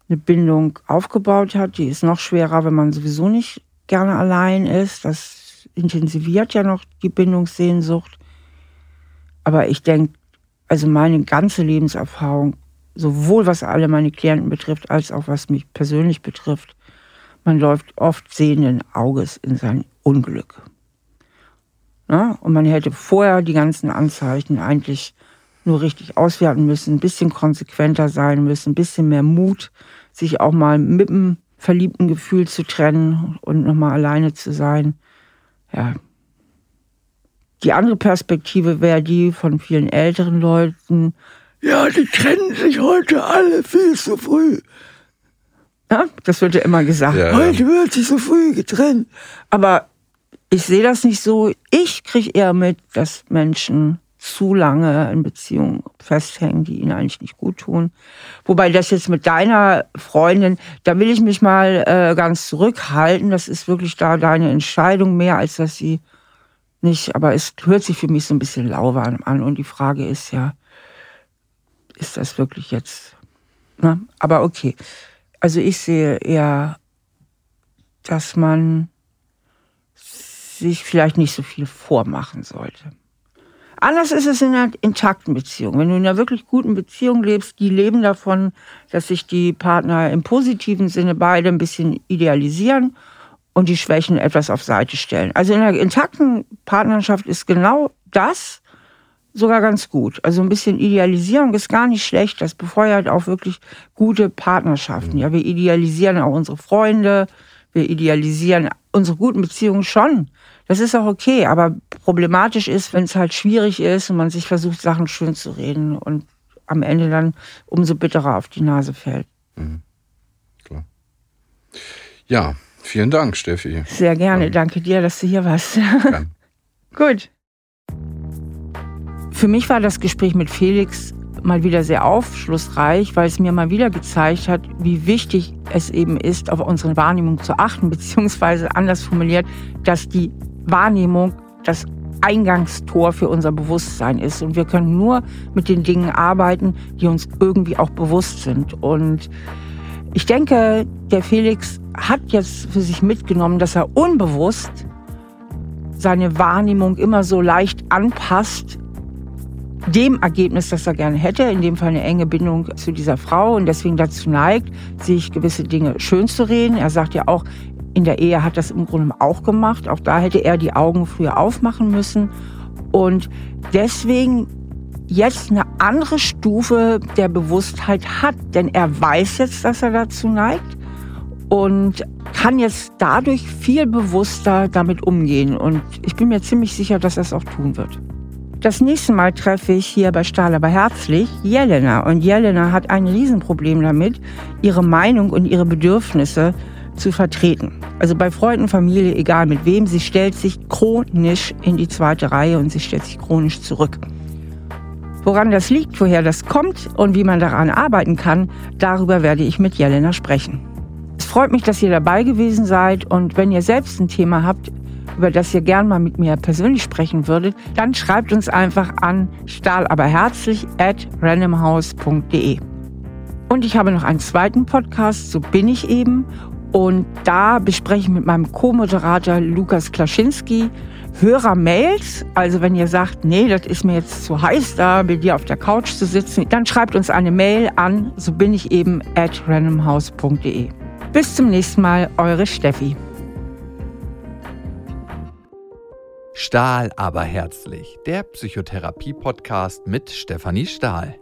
eine Bindung aufgebaut hat. Die ist noch schwerer, wenn man sowieso nicht gerne allein ist. Das intensiviert ja noch die Bindungssehnsucht. Aber ich denke, also meine ganze Lebenserfahrung, sowohl was alle meine Klienten betrifft, als auch was mich persönlich betrifft, man läuft oft sehenden Auges in sein Unglück. Na? Und man hätte vorher die ganzen Anzeichen eigentlich nur richtig auswerten müssen, ein bisschen konsequenter sein müssen, ein bisschen mehr Mut, sich auch mal mit dem verliebten Gefühl zu trennen und nochmal alleine zu sein. Ja. Die andere Perspektive wäre die von vielen älteren Leuten. Ja, die trennen sich heute alle viel zu früh. Ja, das wird ja immer gesagt. Ja, heute wird sich so früh getrennt. Aber ich sehe das nicht so. Ich kriege eher mit, dass Menschen zu lange in Beziehungen festhängen, die ihnen eigentlich nicht gut tun. Wobei das jetzt mit deiner Freundin, da will ich mich mal äh, ganz zurückhalten. Das ist wirklich da deine Entscheidung mehr, als dass sie nicht, aber es hört sich für mich so ein bisschen lauwarm an. Und die Frage ist ja, ist das wirklich jetzt, ne? aber okay. Also ich sehe eher, dass man sich vielleicht nicht so viel vormachen sollte. Anders ist es in einer intakten Beziehung. Wenn du in einer wirklich guten Beziehung lebst, die leben davon, dass sich die Partner im positiven Sinne beide ein bisschen idealisieren und die Schwächen etwas auf Seite stellen. Also in einer intakten Partnerschaft ist genau das sogar ganz gut. Also ein bisschen Idealisierung ist gar nicht schlecht. Das befeuert auch wirklich gute Partnerschaften. Ja, wir idealisieren auch unsere Freunde. Wir idealisieren unsere guten Beziehungen schon. Das ist auch okay, aber problematisch ist, wenn es halt schwierig ist und man sich versucht, Sachen schön zu reden und am Ende dann umso bitterer auf die Nase fällt. Mhm. Klar. Ja, vielen Dank, Steffi. Sehr gerne. Danke dir, dass du hier warst. Gut. Für mich war das Gespräch mit Felix mal wieder sehr aufschlussreich, weil es mir mal wieder gezeigt hat, wie wichtig es eben ist, auf unsere Wahrnehmung zu achten, beziehungsweise anders formuliert, dass die Wahrnehmung das Eingangstor für unser Bewusstsein ist. Und wir können nur mit den Dingen arbeiten, die uns irgendwie auch bewusst sind. Und ich denke, der Felix hat jetzt für sich mitgenommen, dass er unbewusst seine Wahrnehmung immer so leicht anpasst dem Ergebnis, das er gerne hätte, in dem Fall eine enge Bindung zu dieser Frau und deswegen dazu neigt, sich gewisse Dinge schön zu reden. Er sagt ja auch, in der Ehe hat das im Grunde auch gemacht. Auch da hätte er die Augen früher aufmachen müssen. Und deswegen jetzt eine andere Stufe der Bewusstheit hat. Denn er weiß jetzt, dass er dazu neigt und kann jetzt dadurch viel bewusster damit umgehen. Und ich bin mir ziemlich sicher, dass er es auch tun wird. Das nächste Mal treffe ich hier bei Stahl aber herzlich Jelena. Und Jelena hat ein Riesenproblem damit, ihre Meinung und ihre Bedürfnisse zu vertreten. Also bei Freunden, Familie, egal mit wem, sie stellt sich chronisch in die zweite Reihe und sie stellt sich chronisch zurück. Woran das liegt, woher das kommt und wie man daran arbeiten kann, darüber werde ich mit Jelena sprechen. Es freut mich, dass ihr dabei gewesen seid und wenn ihr selbst ein Thema habt, über das ihr gern mal mit mir persönlich sprechen würdet, dann schreibt uns einfach an stahlaberherzlich at randomhouse.de. Und ich habe noch einen zweiten Podcast, so bin ich eben und da bespreche ich mit meinem Co-Moderator Lukas Klaschinski Hörer-Mails. Also wenn ihr sagt, nee, das ist mir jetzt zu heiß, da bei dir auf der Couch zu sitzen, dann schreibt uns eine Mail an, so bin ich eben at randomhouse.de. Bis zum nächsten Mal, eure Steffi. Stahl aber herzlich, der Psychotherapie-Podcast mit Stefanie Stahl.